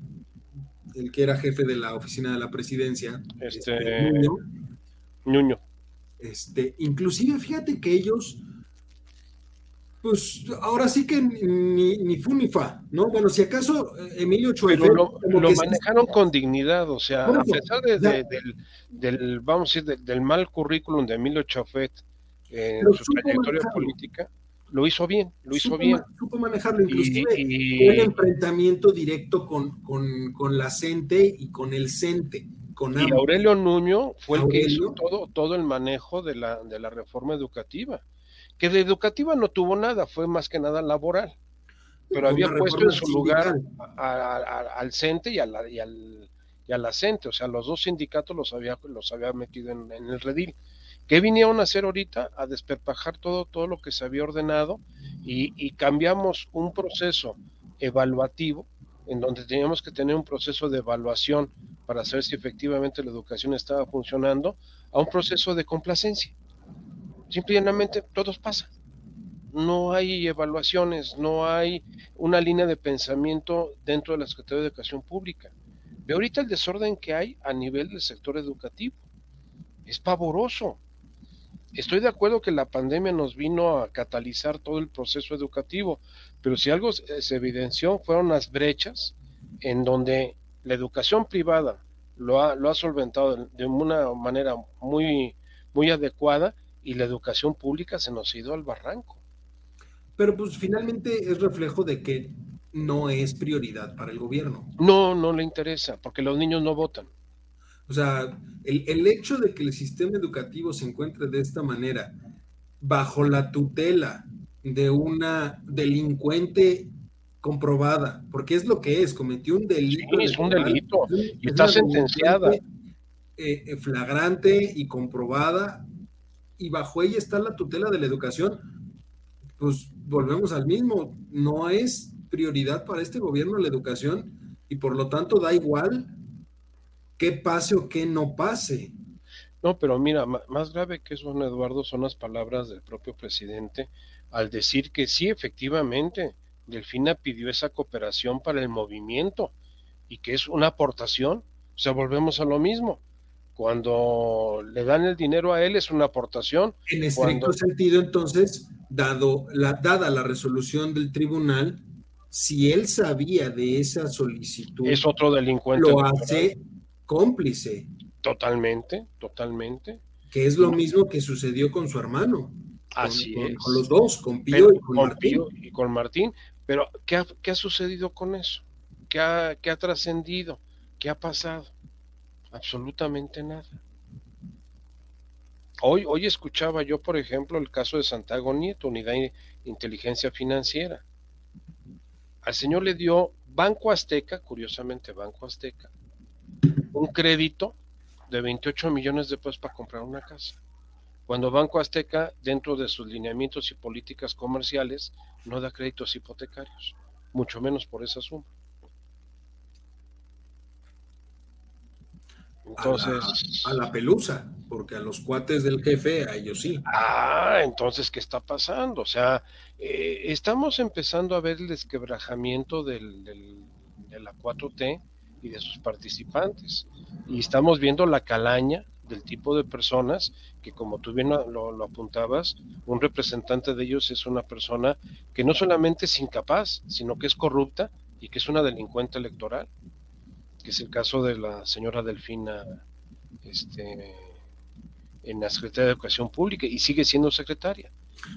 el que era jefe de la oficina de la presidencia, este, este Ñuño. Este, inclusive fíjate que ellos pues ahora sí que ni, ni fu ni fa, ¿no? Bueno, si acaso eh, Emilio Chuefe... Lo, lo manejaron con dignidad, o sea, a pesar de, del, vamos a decir, del, mal currículum de Emilio Chofet en su trayectoria política, lo hizo bien, lo hizo bien. supo manejarlo, inclusive y, un enfrentamiento directo con, con, con, la CENTE y con el CENTE. Con y Aurelio Nuño fue el que hizo todo, todo el manejo de la, de la reforma educativa que de educativa no tuvo nada, fue más que nada laboral, pero había puesto en su lugar al CENTE y, al, y, al, y a la CENTE, o sea, los dos sindicatos los había, los había metido en, el redil. ¿Qué vinieron a hacer ahorita? A desperpajar todo, todo lo que se había ordenado y, y cambiamos un proceso evaluativo en donde teníamos que tener un proceso de evaluación para saber si efectivamente la educación estaba funcionando, a un proceso de complacencia. Simplemente todos pasan. No hay evaluaciones, no hay una línea de pensamiento dentro de la Secretaría de Educación Pública. Ve ahorita el desorden que hay a nivel del sector educativo. Es pavoroso. Estoy de acuerdo que la pandemia nos vino a catalizar todo el proceso educativo, pero si algo se evidenció fueron las brechas en donde la educación privada lo ha, lo ha solventado de una manera muy, muy adecuada y la educación pública se nos ha ido al barranco. Pero pues finalmente es reflejo de que no es prioridad para el gobierno. No, no le interesa, porque los niños no votan. O sea, el, el hecho de que el sistema educativo se encuentre de esta manera, bajo la tutela de una delincuente comprobada, porque es lo que es, cometió un delito. Sí, es un delito y está sentenciada. Eh, flagrante y comprobada y bajo ella está la tutela de la educación, pues volvemos al mismo, no es prioridad para este gobierno la educación y por lo tanto da igual qué pase o qué no pase. No, pero mira, más grave que eso, Eduardo, son las palabras del propio presidente al decir que sí, efectivamente, Delfina pidió esa cooperación para el movimiento y que es una aportación. O sea, volvemos a lo mismo. Cuando le dan el dinero a él es una aportación. En estricto sentido, entonces, dado la, dada la resolución del tribunal, si él sabía de esa solicitud, es otro delincuente. Lo hace cómplice. Totalmente, totalmente. Que es lo mismo que sucedió con su hermano. Así con, es. con los dos, con Pío y con, Martín. Pío y con Martín. Pero, ¿qué ha, qué ha sucedido con eso? ¿Qué ha, qué ha trascendido? ¿Qué ha pasado? Absolutamente nada. Hoy, hoy escuchaba yo, por ejemplo, el caso de Santiago Nieto, Unidad de Inteligencia Financiera. Al señor le dio Banco Azteca, curiosamente Banco Azteca, un crédito de 28 millones de pesos para comprar una casa. Cuando Banco Azteca, dentro de sus lineamientos y políticas comerciales, no da créditos hipotecarios, mucho menos por esa suma. Entonces, a la, a la, pelusa, porque a los cuates del jefe, a ellos sí. Ah, entonces, ¿qué está pasando? O sea, eh, estamos empezando a ver el desquebrajamiento del, del, de la 4T y de sus participantes. Y estamos viendo la calaña del tipo de personas que, como tú bien lo, apuntabas, un representante de ellos es una persona que no solamente es incapaz, sino que es corrupta y que es una delincuente electoral que es el caso de la señora Delfina este, en la Secretaría de Educación Pública y sigue siendo secretaria.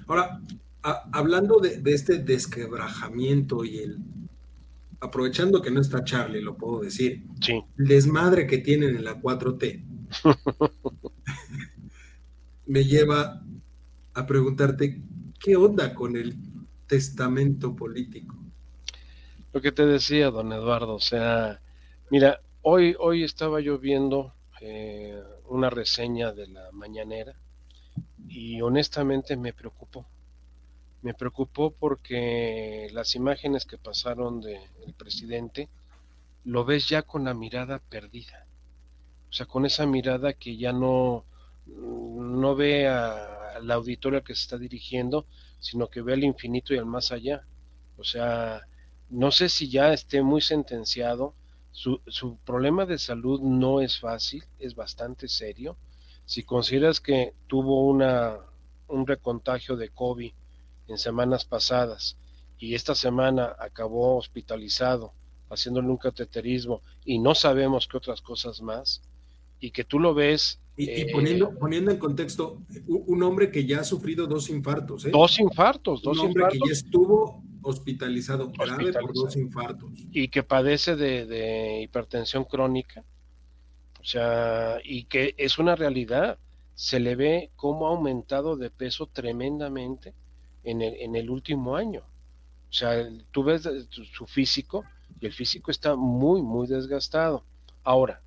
Ahora, a, hablando de, este desquebrajamiento y el, aprovechando que no está Charlie, lo puedo decir, sí. el desmadre que tienen en la 4T, me lleva a preguntarte, ¿qué onda con el testamento político? Lo que te decía, don Eduardo, o sea, Mira, hoy, hoy estaba yo viendo eh, una reseña de la mañanera y honestamente me preocupó. Me preocupó porque las imágenes que pasaron del de presidente lo ves ya con la mirada perdida. O sea, con esa mirada que ya no, no ve al auditorio al que se está dirigiendo, sino que ve al infinito y al más allá. O sea, no sé si ya esté muy sentenciado, su, su, problema de salud no es fácil, es bastante serio. Si consideras que tuvo una, un recontagio de COVID en semanas pasadas y esta semana acabó hospitalizado haciéndole un cateterismo y no sabemos qué otras cosas más, y que tú lo ves. Y, eh, y poniendo, poniendo en contexto, un hombre que ya ha sufrido dos infartos. ¿eh? Dos infartos, dos un hombre infartos. que ya estuvo hospitalizado, grave Hospitalizado. por dos infartos. y que padece de, de, hipertensión crónica, o sea, y que es una realidad, se le ve cómo ha aumentado de peso tremendamente en el, en el último año. O sea, tú ves su físico y el físico está muy, muy desgastado. Ahora,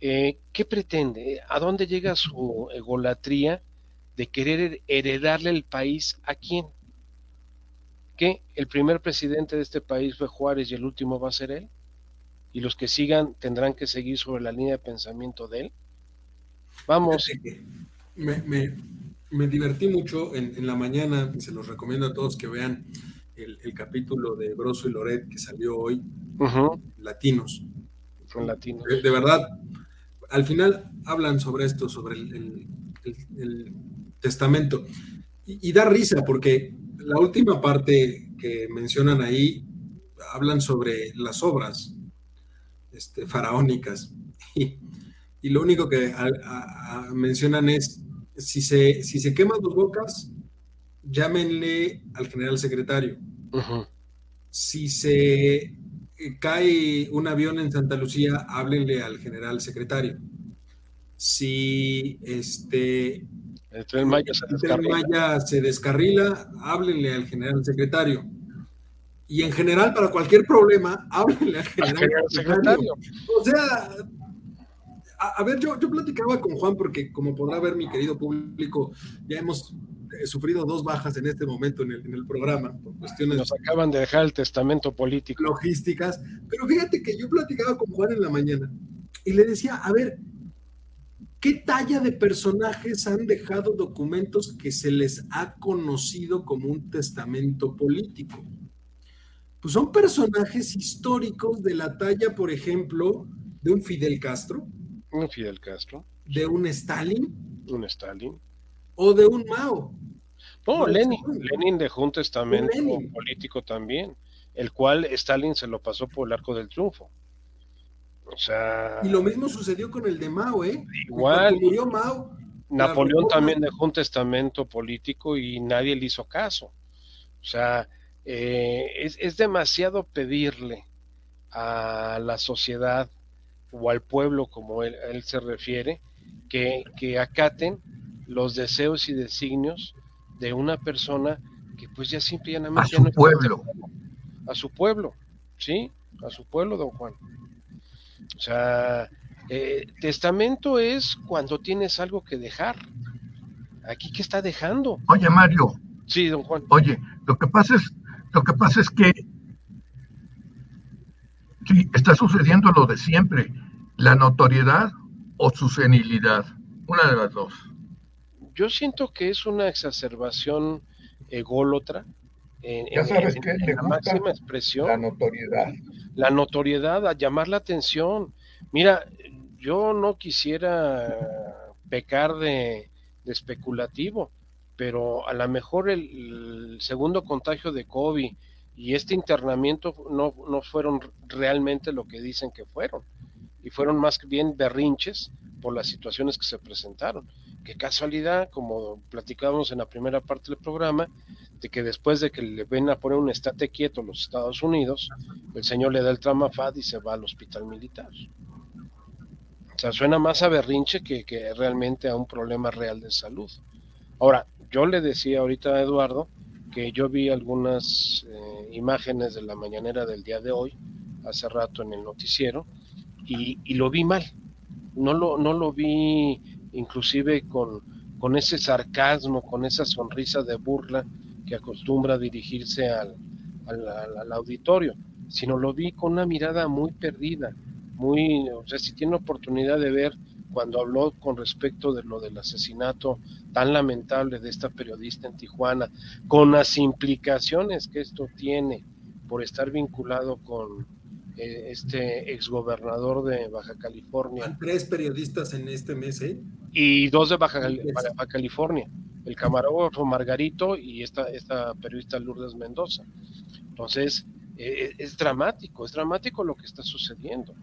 eh, ¿qué pretende? ¿A dónde llega su egolatría de querer heredarle el país a quién? que el primer presidente de este país fue Juárez y el último va a ser él, y los que sigan tendrán que seguir sobre la línea de pensamiento de él. Vamos. Me, me, me divertí mucho en, en, la mañana, se los recomiendo a todos que vean el, el capítulo de Broso y Loret que salió hoy, uh -huh. Latinos. Son latinos. De, de, verdad, al final hablan sobre esto, sobre el, el testamento, y, y da risa porque la última parte que mencionan ahí hablan sobre las obras este, faraónicas y, y, lo único que a, a, a mencionan es si se, si se queman dos bocas llámenle al general secretario uh -huh. si se cae un avión en Santa Lucía háblenle al general secretario si este el tren Maya se descarrila. Maya se descarrila, háblenle al general secretario. Y en general, para cualquier problema, háblenle al general, al general secretario. secretario. O sea, a, a, ver, yo, yo platicaba con Juan, porque como podrá ver mi querido público, ya hemos eh, sufrido dos bajas en este momento en el, en el programa, por cuestiones. Nos acaban de dejar el testamento político. Logísticas. Pero fíjate que yo platicaba con Juan en la mañana y le decía, a ver, ¿Qué talla de personajes han dejado documentos que se les ha conocido como un testamento político? Pues son personajes históricos de la talla, por ejemplo, de un Fidel Castro. Un Fidel Castro. De un Stalin. Un Stalin. O de un Mao. No, Lenin. Lenin dejó un testamento un político también, el cual Stalin se lo pasó por el arco del triunfo. O sea. Y lo mismo sucedió con el de Mao, ¿eh? Igual. Cuando murió Mao, Napoleón también dejó un testamento político y nadie le hizo caso. O sea, eh, es, demasiado pedirle a la sociedad o al pueblo, como él, se refiere, que, que, acaten los deseos y designios de una persona que pues ya simplemente... A su pueblo. A su pueblo, ¿sí? A su pueblo, don Juan. O sea, eh, testamento es cuando tienes algo que dejar. Aquí, ¿qué está dejando? Oye, Mario. Sí, don Juan. Oye, lo que pasa es, lo que pasa es que sí, está sucediendo lo de siempre, la notoriedad o su senilidad, una de las dos. Yo siento que es una exacerbación ególatra. En, ya sabes que la máxima expresión. La notoriedad. La notoriedad, a llamar la atención. Mira, yo no quisiera pecar de, especulativo, pero a lo mejor el, segundo contagio de COVID y este internamiento no, no fueron realmente lo que dicen que fueron, y fueron más bien berrinches por las situaciones que se presentaron. Qué casualidad, como platicábamos en la primera parte del programa, de que después de que le ven a poner un estate quieto a los Estados Unidos, el señor le da el tramafad y se va al hospital militar. O sea, suena más a berrinche que, realmente a un problema real de salud. Ahora, yo le decía ahorita a Eduardo que yo vi algunas eh, imágenes de la mañanera del día de hoy, hace rato en el noticiero, y, lo vi mal. No lo, no lo vi inclusive con, con ese sarcasmo, con esa sonrisa de burla que acostumbra dirigirse al, al auditorio, sino lo vi con una mirada muy perdida, muy, o sea, si tiene oportunidad de ver cuando habló con respecto de lo del asesinato tan lamentable de esta periodista en Tijuana, con las implicaciones que esto tiene por estar vinculado con eh, este exgobernador de Baja California. tres periodistas en este mes, ¿eh? Y dos de Baja, California, el camarógrafo Margarito y esta, esta periodista Lourdes Mendoza. Entonces, eh, es dramático, es dramático lo que está sucediendo.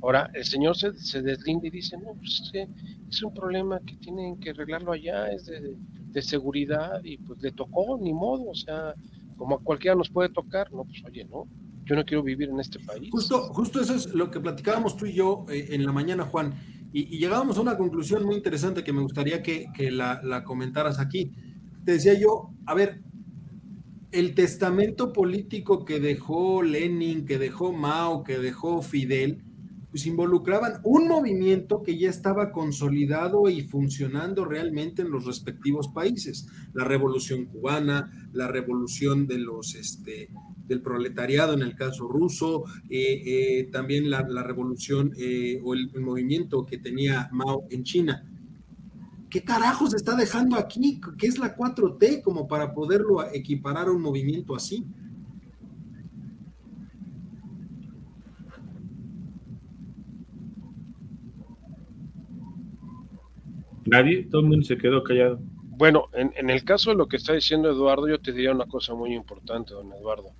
Ahora, el señor se, deslinda y dice, no, pues es, que es un problema que tienen que arreglarlo allá, es de, seguridad y pues le tocó, ni modo, o sea, como a cualquiera nos puede tocar, no, pues oye, no, yo no quiero vivir en este país. Justo, justo eso es lo que platicábamos tú y yo eh, en la mañana, Juan, y, llegábamos a una conclusión muy interesante que me gustaría que, que la, la comentaras aquí. Te decía yo, a ver, el testamento político que dejó Lenin, que dejó Mao, que dejó Fidel, pues involucraban un movimiento que ya estaba consolidado y funcionando realmente en los respectivos países. La revolución cubana, la revolución de los, este, del proletariado en el caso ruso, eh, eh, también la, revolución eh, o el, movimiento que tenía Mao en China. ¿Qué carajos está dejando aquí? ¿Qué es la 4T como para poderlo equiparar a un movimiento así? Nadie, todo el mundo se quedó callado. Bueno, en, el caso de lo que está diciendo Eduardo, yo te diría una cosa muy importante, don Eduardo.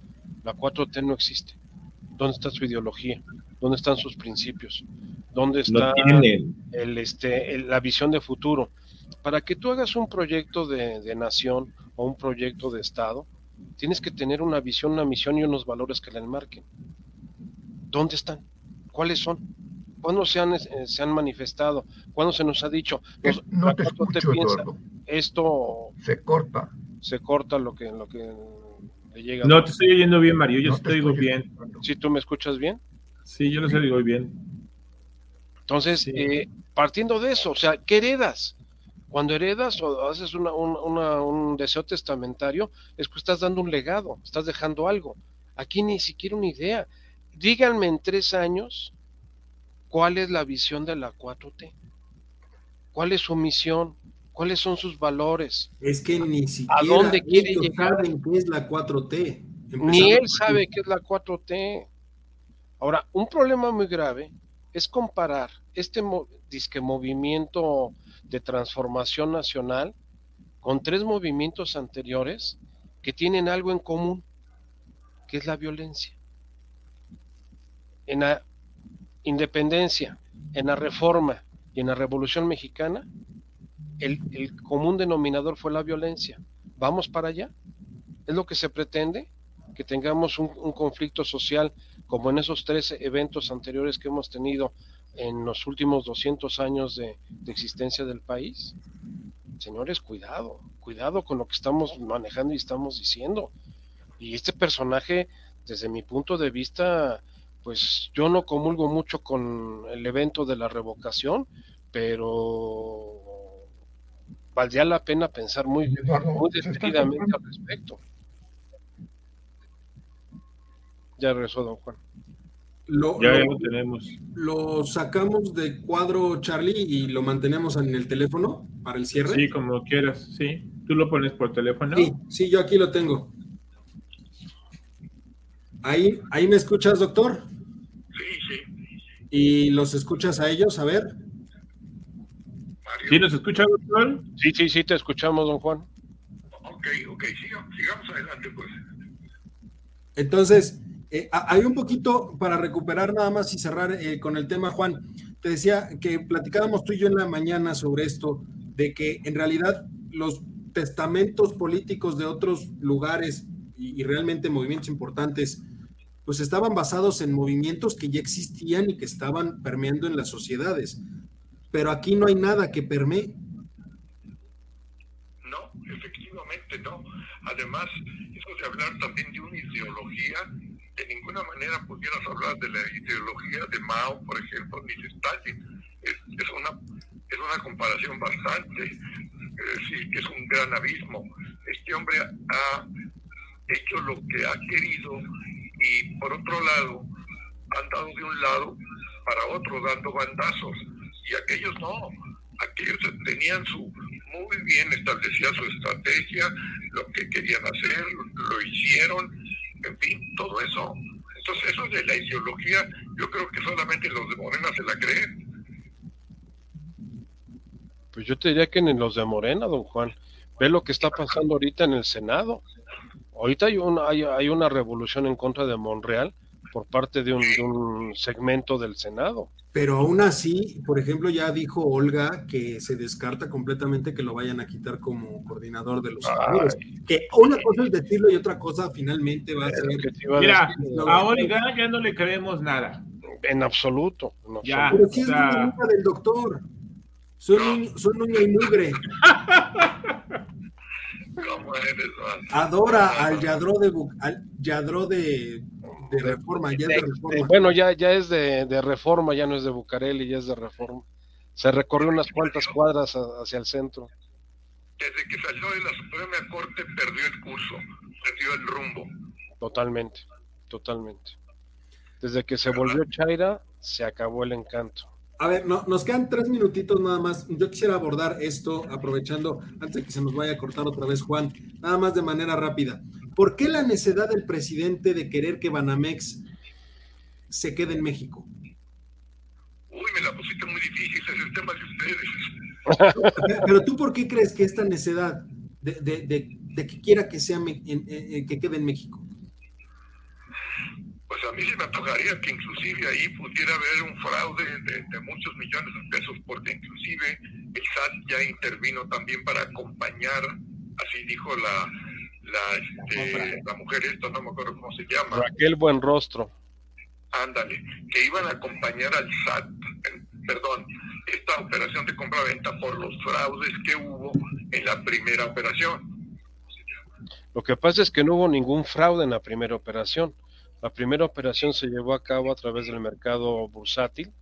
La 4T no existe. ¿Dónde está su ideología? ¿Dónde están sus principios? ¿Dónde está el, este, la visión de futuro? Para que tú hagas un proyecto de, de, nación o un proyecto de Estado, tienes que tener una visión, una misión y unos valores que la enmarquen. ¿Dónde están? ¿Cuáles son? ¿Cuándo se han, eh, se han manifestado? ¿Cuándo se nos ha dicho? no te escucho, Esto se corta. Se corta lo que, lo que le llega. No, te estoy oyendo bien, Mario. Yo estoy te bien. ¿Sí tú me escuchas bien? Sí, yo lo oigo bien. Entonces, eh, partiendo de eso, o sea, ¿qué heredas? Cuando heredas o haces una, un deseo testamentario, es que estás dando un legado, estás dejando algo. Aquí ni siquiera una idea. Díganme en tres años ¿Cuál es la visión de la 4T? ¿Cuál es su misión? ¿Cuáles son sus valores? Es que ni siquiera ¿A dónde quiere llegar? saben qué es la 4T. Ni él sabe qué es la 4T. Ahora, un problema muy grave es comparar este disque movimiento de transformación nacional con tres movimientos anteriores que tienen algo en común, que es la violencia. En la independencia, en la reforma y en la revolución mexicana, el, común denominador fue la violencia. ¿Vamos para allá? ¿Es lo que se pretende? Que tengamos un, conflicto social como en esos tres eventos anteriores que hemos tenido en los últimos 200 años de, de existencia del país. Señores, cuidado, cuidado con lo que estamos manejando y estamos diciendo. Y este personaje, desde mi punto de vista, pues yo no comulgo mucho con el evento de la revocación, pero valdría la pena pensar muy, muy decididamente al respecto. Ya regresó don Juan. Lo, ya lo, tenemos. Lo sacamos de cuadro, Charlie, y lo mantenemos en el teléfono para el cierre. Sí, como quieras, sí. ¿Tú lo pones por teléfono? Sí, sí, yo aquí lo tengo. Ahí, ahí me escuchas, doctor. Sí, sí. ¿Y los escuchas a ellos? A ver. ¿Sí nos escucha, doctor? Sí, sí, sí, te escuchamos, don Juan. Ok, ok, sigamos, adelante, pues. Entonces, eh, hay un poquito para recuperar nada más y cerrar eh, con el tema, Juan. Te decía que platicábamos tú y yo en la mañana sobre esto, de que en realidad los testamentos políticos de otros lugares y, y realmente movimientos importantes pues estaban basados en movimientos que ya existían y que estaban permeando en las sociedades. Pero aquí no hay nada que permee. No, efectivamente no. Además, eso de hablar también de una ideología, de ninguna manera pudieras hablar de la ideología de Mao, por ejemplo, ni de Stalin. Es, una, es una comparación bastante, eh, es un gran abismo. Este hombre ha hecho lo que ha querido y por otro lado han dado de un lado para otro dando bandazos y aquellos no, aquellos tenían su muy bien establecida su estrategia, lo que querían hacer, lo hicieron, en fin, todo eso. Entonces eso de la ideología, yo creo que solamente los de Morena se la creen. Pues yo te diría que en los de Morena, don Juan, ve lo que está pasando ahorita en el Senado. Ahorita hay una, hay, una revolución en contra de Monreal por parte de un, segmento del Senado. Pero aún así, por ejemplo, ya dijo Olga que se descarta completamente que lo vayan a quitar como coordinador de los senadores. Que una cosa es decirlo y otra cosa finalmente va a ser. Mira, a Olga ya no le creemos nada. En absoluto. Ya, Pero si es la del doctor. Son, un, son un Adora al Yadro de al Yadro de, reforma, ya de reforma. bueno, ya, ya es de, reforma, ya no es de Bucareli, ya es de reforma. Se recorrió unas cuantas cuadras hacia el centro. Desde que salió de la Suprema Corte perdió el curso, perdió el rumbo. Totalmente, totalmente. Desde que se volvió Chaira, se acabó el encanto. A ver, no, nos quedan tres minutitos nada más. Yo quisiera abordar esto aprovechando, antes de que se nos vaya a cortar otra vez Juan, nada más de manera rápida. ¿Por qué la necedad del presidente de querer que Banamex se quede en México? Uy, me la pusiste muy difícil, es el tema de ustedes. Pero tú, ¿por qué crees que esta necedad de, que quiera que, sea, que quede en México? Pues a mí se me antojaría que inclusive ahí pudiera haber un fraude de, muchos millones de pesos, porque inclusive el SAT ya intervino también para acompañar, así dijo la la, este, la mujer esto, no me acuerdo cómo se llama. Raquel Buenrostro. Ándale, que iban a acompañar al SAT, perdón, esta operación de compra-venta por los fraudes que hubo en la primera operación. Lo que pasa es que no hubo ningún fraude en la primera operación la primera operación se llevó a cabo a través del mercado bursátil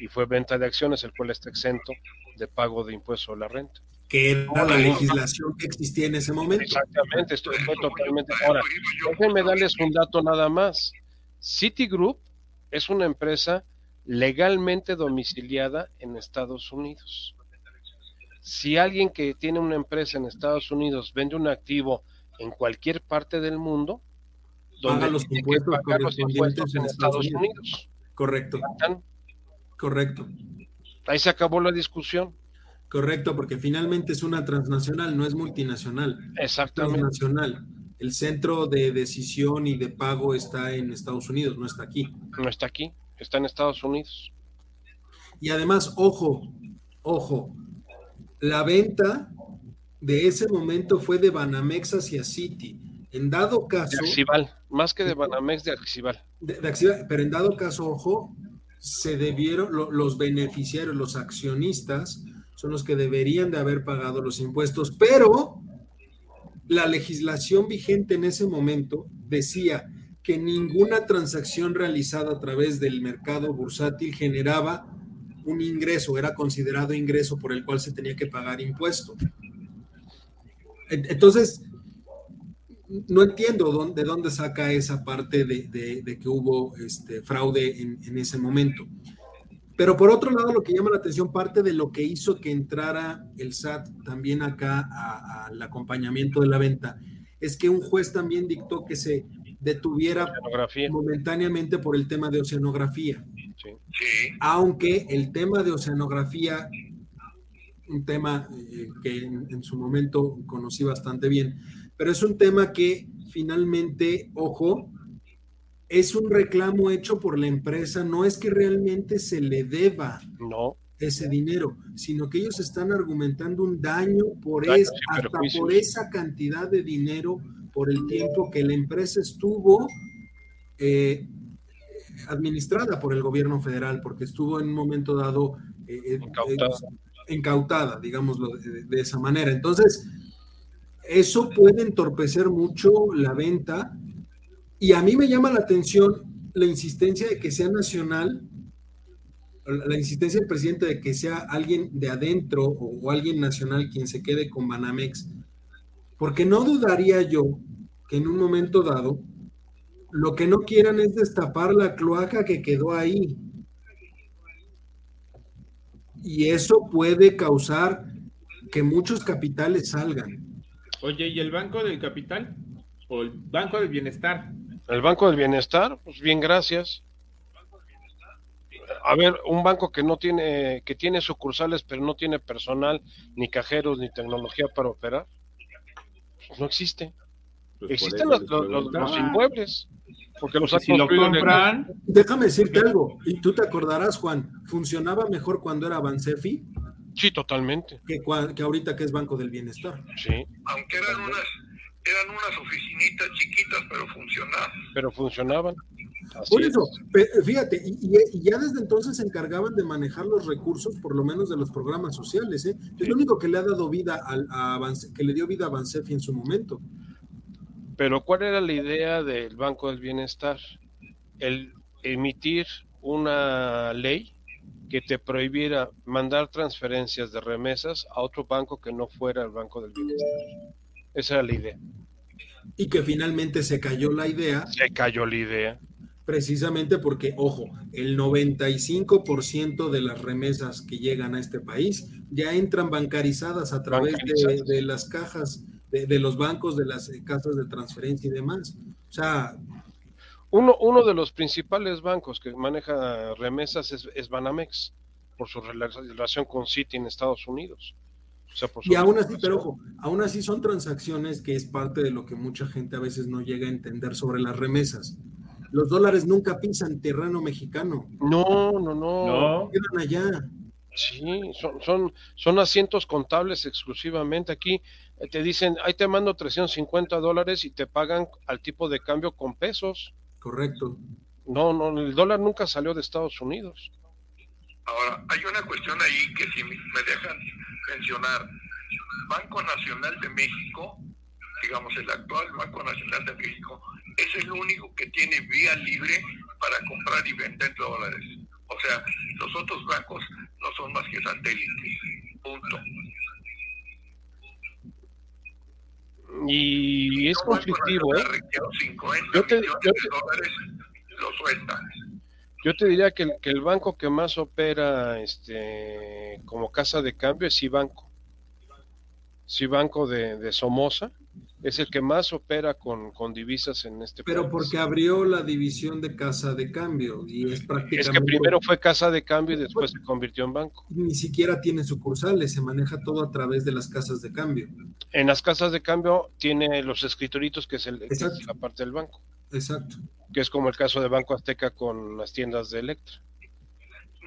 y fue venta de acciones, el cual está exento de pago de impuesto a la renta. Que era la legislación que existía en ese momento. Exactamente, estoy totalmente. Ahora, déjenme darles un dato nada más. Citigroup es una empresa legalmente domiciliada en Estados Unidos. Si alguien que tiene una empresa en Estados Unidos vende un activo en cualquier parte del mundo, donde los impuestos correspondientes en Estados Unidos. Correcto. Correcto. Ahí se acabó la discusión. Correcto, porque finalmente es una transnacional, no es multinacional. Exactamente. Transnacional. El centro de decisión y de pago está en Estados Unidos, no está aquí. No está aquí, está en Estados Unidos. Y además, ojo, ojo, La venta de ese momento fue de Banamex hacia Citi. En dado caso. De Axival, más que de Banamex, de Axival. De, pero en dado caso, ojo, se debieron, los beneficiarios, los accionistas, son los que deberían de haber pagado los impuestos, pero la legislación vigente en ese momento decía que ninguna transacción realizada a través del mercado bursátil generaba un ingreso, era considerado ingreso por el cual se tenía que pagar impuesto. Entonces, no entiendo de dónde saca esa parte de, que hubo este, fraude en, ese momento. Pero por otro lado, lo que llama la atención, parte de lo que hizo que entrara el SAT también acá al acompañamiento de la venta, es que un juez también dictó que se detuviera momentáneamente por el tema de oceanografía. Aunque el tema de oceanografía, un tema eh, que en, su momento conocí bastante bien, pero es un tema que finalmente, ojo, es un reclamo hecho por la empresa, no es que realmente se le deba no. ese dinero, sino que ellos están argumentando un daño por, hasta por esa cantidad de dinero, por el tiempo que la empresa estuvo eh, administrada por el gobierno federal, porque estuvo en un momento dado eh, eh, incautada. digámoslo de, esa manera. Entonces, eso puede entorpecer mucho la venta y a mí me llama la atención la insistencia de que sea nacional, la insistencia del presidente de que sea alguien de adentro o alguien nacional quien se quede con Banamex, porque no dudaría yo que en un momento dado lo que no quieran es destapar la cloaca que quedó ahí. Y eso puede causar que muchos capitales salgan. Oye, ¿y el Banco del Capital? ¿O el Banco del Bienestar? El Banco del Bienestar, pues bien, gracias. A ver, un banco que no tiene, que tiene sucursales, pero no tiene personal, ni cajeros, ni tecnología para operar, pues no existe. Pues Existen los, inmuebles. Porque los si lo compran. Déjame decirte algo, y tú te acordarás, Juan, funcionaba mejor cuando era Bansefi. Sí, totalmente. Que, que ahorita que es Banco del Bienestar. Sí. Aunque eran unas, eran unas oficinitas chiquitas, pero funcionaban. Pero funcionaban. por eso, fíjate, y, ya desde entonces se encargaban de manejar los recursos, por lo menos de los programas sociales. ¿eh? Es lo único que le ha dado vida a, a que le dio vida a Bansefi en su momento. Pero ¿cuál era la idea del Banco del Bienestar? El emitir una ley que te prohibiera mandar transferencias de remesas a otro banco que no fuera el Banco del Bienestar. Esa era la idea. Y que finalmente se cayó la idea. Se cayó la idea. Precisamente porque, ojo, el 95% de las remesas que llegan a este país ya entran bancarizadas a través De, de, las cajas de, los bancos, de las casas de transferencia y demás. O sea... Uno, uno de los principales bancos que maneja remesas es, Banamex, por su relación con Citi en Estados Unidos. y aún así, pero ojo, aún así son transacciones que es parte de lo que mucha gente a veces no llega a entender sobre las remesas. Los dólares nunca pisan terreno mexicano. No, no, no. no. Quedan allá. Sí, son, son, son asientos contables exclusivamente. Aquí eh, te dicen, ahí te mando 350 dólares y te pagan al tipo de cambio con pesos. Correcto. No, no, el dólar nunca salió de Estados Unidos. Ahora, hay una cuestión ahí que si me dejan mencionar. Banco Nacional de México, digamos el actual Banco Nacional de México, es el único que tiene vía libre para comprar y vender dólares. O sea, los otros bancos no son más que satélites. Punto. Y es conflictivo. ¿eh? Yo te, yo, te, diría que el, que el banco que más opera este como casa de cambio es Cibanco. Cibanco de, de Somoza es el que más opera con, divisas en este Pero porque abrió la división de casa de cambio y es prácticamente... Es que primero fue casa de cambio y después se convirtió en banco. Ni siquiera tiene sucursales, se maneja todo a través de las casas de cambio. En las casas de cambio tiene los escritoritos que es, el, la parte del banco. Exacto. Que es como el caso de Banco Azteca con las tiendas de Electra.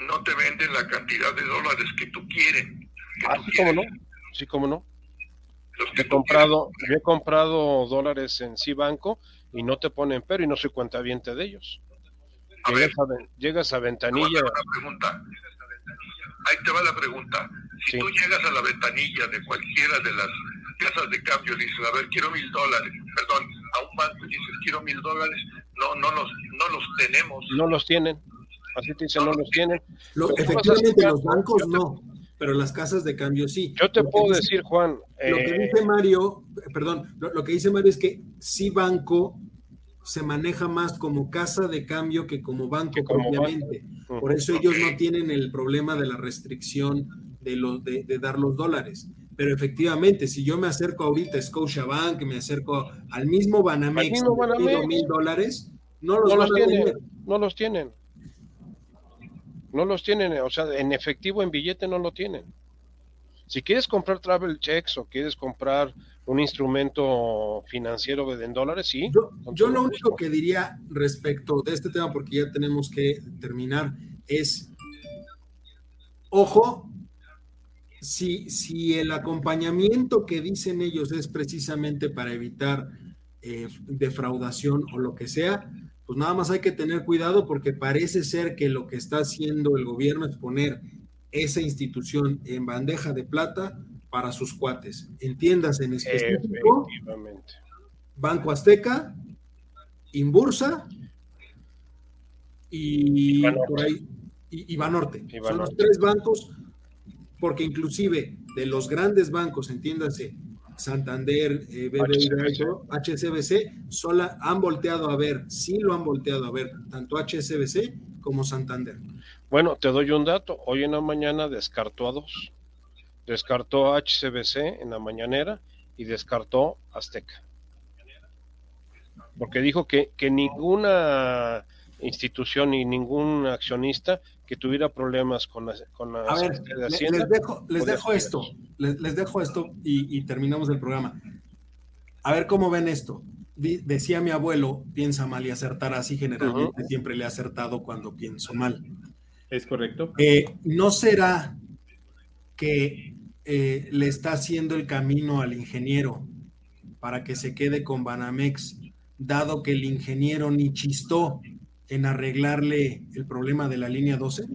No te venden la cantidad de dólares que tú quieres Ah, sí, cómo no. Sí, cómo no. He comprado, he comprado dólares en Cibanco y no te ponen pero y no soy cuentaviente de ellos. llegas, a, llegas a ventanilla. pregunta. Ahí te va la pregunta. Si tú llegas a la ventanilla de cualquiera de las casas de cambio, dices, a ver, quiero mil dólares, perdón, a un banco dices, quiero mil dólares, no, no los, no los tenemos. No los tienen. Así te dicen, no los tienen. efectivamente, los bancos no, pero las casas de cambio sí. Yo te puedo decir, Juan. Lo que dice eh, Mario, perdón, lo, que dice Mario es que sí banco se maneja más como casa de cambio que como banco propiamente. Por eso ellos no tienen el problema de la restricción de, los, de, dar los dólares. Pero efectivamente, si yo me acerco ahorita a Scotiabank, me acerco al mismo Banamex, y mil dólares, no los, no tienen, no los tienen. No los tienen, o sea, en efectivo, en billete no lo tienen. Si quieres comprar travel checks o quieres comprar un instrumento financiero en dólares, sí. Yo, lo único que diría respecto de este tema, porque ya tenemos que terminar, es, ojo, si, si el acompañamiento que dicen ellos es precisamente para evitar eh, defraudación o lo que sea, pues nada más hay que tener cuidado porque parece ser que lo que está haciendo el gobierno es poner esa institución en bandeja de plata para sus cuates. Entiendas en específico. Banco Azteca, Inbursa y por ahí y, Banorte. Son los tres bancos, porque inclusive de los grandes bancos, entiéndase, Santander, eh, HCBC, sola, han volteado a ver, sí lo han volteado a ver, tanto HCBC como Santander. Bueno, te doy un dato. Hoy en la mañana descartó a dos. Descartó a HCBC en la mañanera y descartó Azteca. Porque dijo que, que ninguna institución ni ningún accionista que tuviera problemas con la, con a ver, Les dejo, les dejo esto, les, dejo esto y, terminamos el programa. A ver cómo ven esto. decía mi abuelo, piensa mal y acertará así generalmente, siempre le ha acertado cuando pienso mal. Es correcto. Eh, ¿No será que eh, le está haciendo el camino al ingeniero para que se quede con Banamex, dado que el ingeniero ni chistó en arreglarle el problema de la línea 12?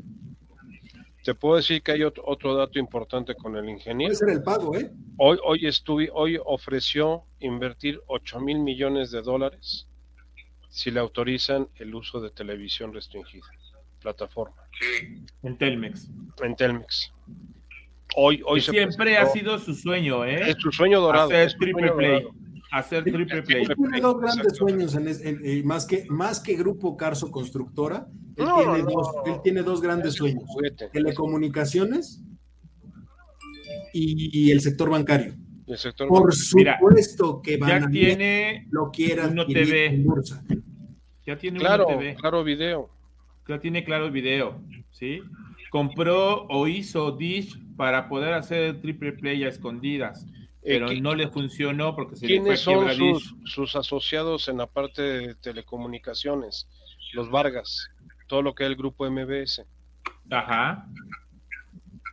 Te puedo decir que hay otro, dato importante con el ingeniero. Puede ser el pago, ¿eh? Hoy, hoy, estuve, hoy ofreció invertir 8 mil millones de dólares si le autorizan el uso de televisión restringida, plataforma. Sí. En Telmex. En Telmex. Hoy, hoy siempre ha sido su sueño, ¿eh? Es su sueño dorado. Hacer triple play hacer triple play. tiene dos grandes sueños, en, más, que, más que Grupo Carso Constructora, él, tiene, dos, él tiene dos grandes sueños, telecomunicaciones y, el sector bancario. Por supuesto que van ya a tiene lo quiera uno TV. Ya tiene claro, TV. claro video. Ya tiene claro video, ¿sí? Compró o hizo Dish para poder hacer triple play a escondidas pero no le funcionó porque se ¿Quiénes son sus, asociados en la parte de telecomunicaciones? Los Vargas, todo lo que es el grupo MBS. Ajá.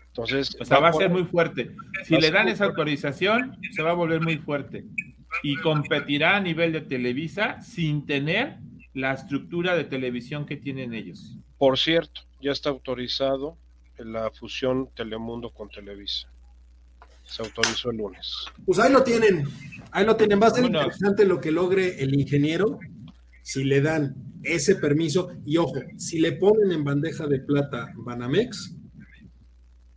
Entonces, o sea, va, a ser muy fuerte. Si le dan esa autorización, se va a volver muy fuerte. Y competirá a nivel de Televisa sin tener la estructura de televisión que tienen ellos. Por cierto, ya está autorizado la fusión Telemundo con Televisa. Se autorizó el lunes. Pues ahí lo tienen. Ahí lo tienen. Va a ser interesante lo que logre el ingeniero si le dan ese permiso. Y ojo, si le ponen en bandeja de plata Banamex,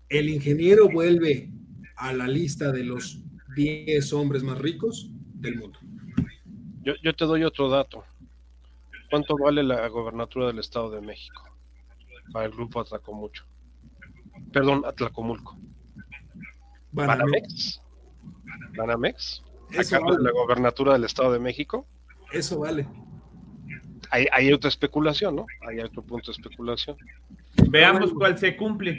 el ingeniero vuelve a la lista de los 10 hombres más ricos del mundo. Yo, yo te doy otro dato. ¿Cuánto vale la gobernatura del Estado de México? Para el grupo Atlacomulco. Perdón, Atlacomulco. Banamex. Banamex. Acá de la gobernatura del Estado de México. Eso vale. Hay, otra especulación, ¿no? Hay otro punto de especulación. Veamos cuál se cumple.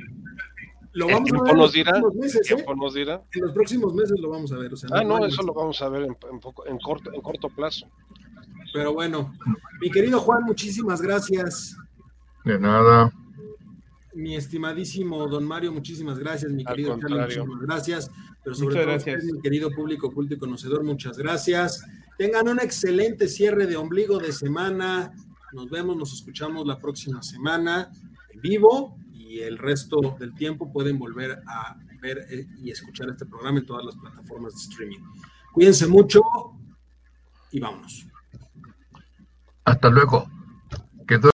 Lo vamos a ver nos dirá, en los meses, ¿eh? nos dirá. En los próximos meses lo vamos a ver. ah, no, eso lo vamos a ver en, en, corto, en corto plazo. Pero bueno, mi querido Juan, muchísimas gracias. De nada. Mi estimadísimo don Mario, muchísimas gracias, mi querido Charlie, muchísimas gracias, pero sobre todo gracias. mi querido público culto y conocedor, muchas gracias. Tengan un excelente cierre de ombligo de semana. Nos vemos, nos escuchamos la próxima semana en vivo y el resto del tiempo pueden volver a ver eh, y escuchar este programa en todas las plataformas de streaming. Cuídense mucho y vámonos. Hasta luego.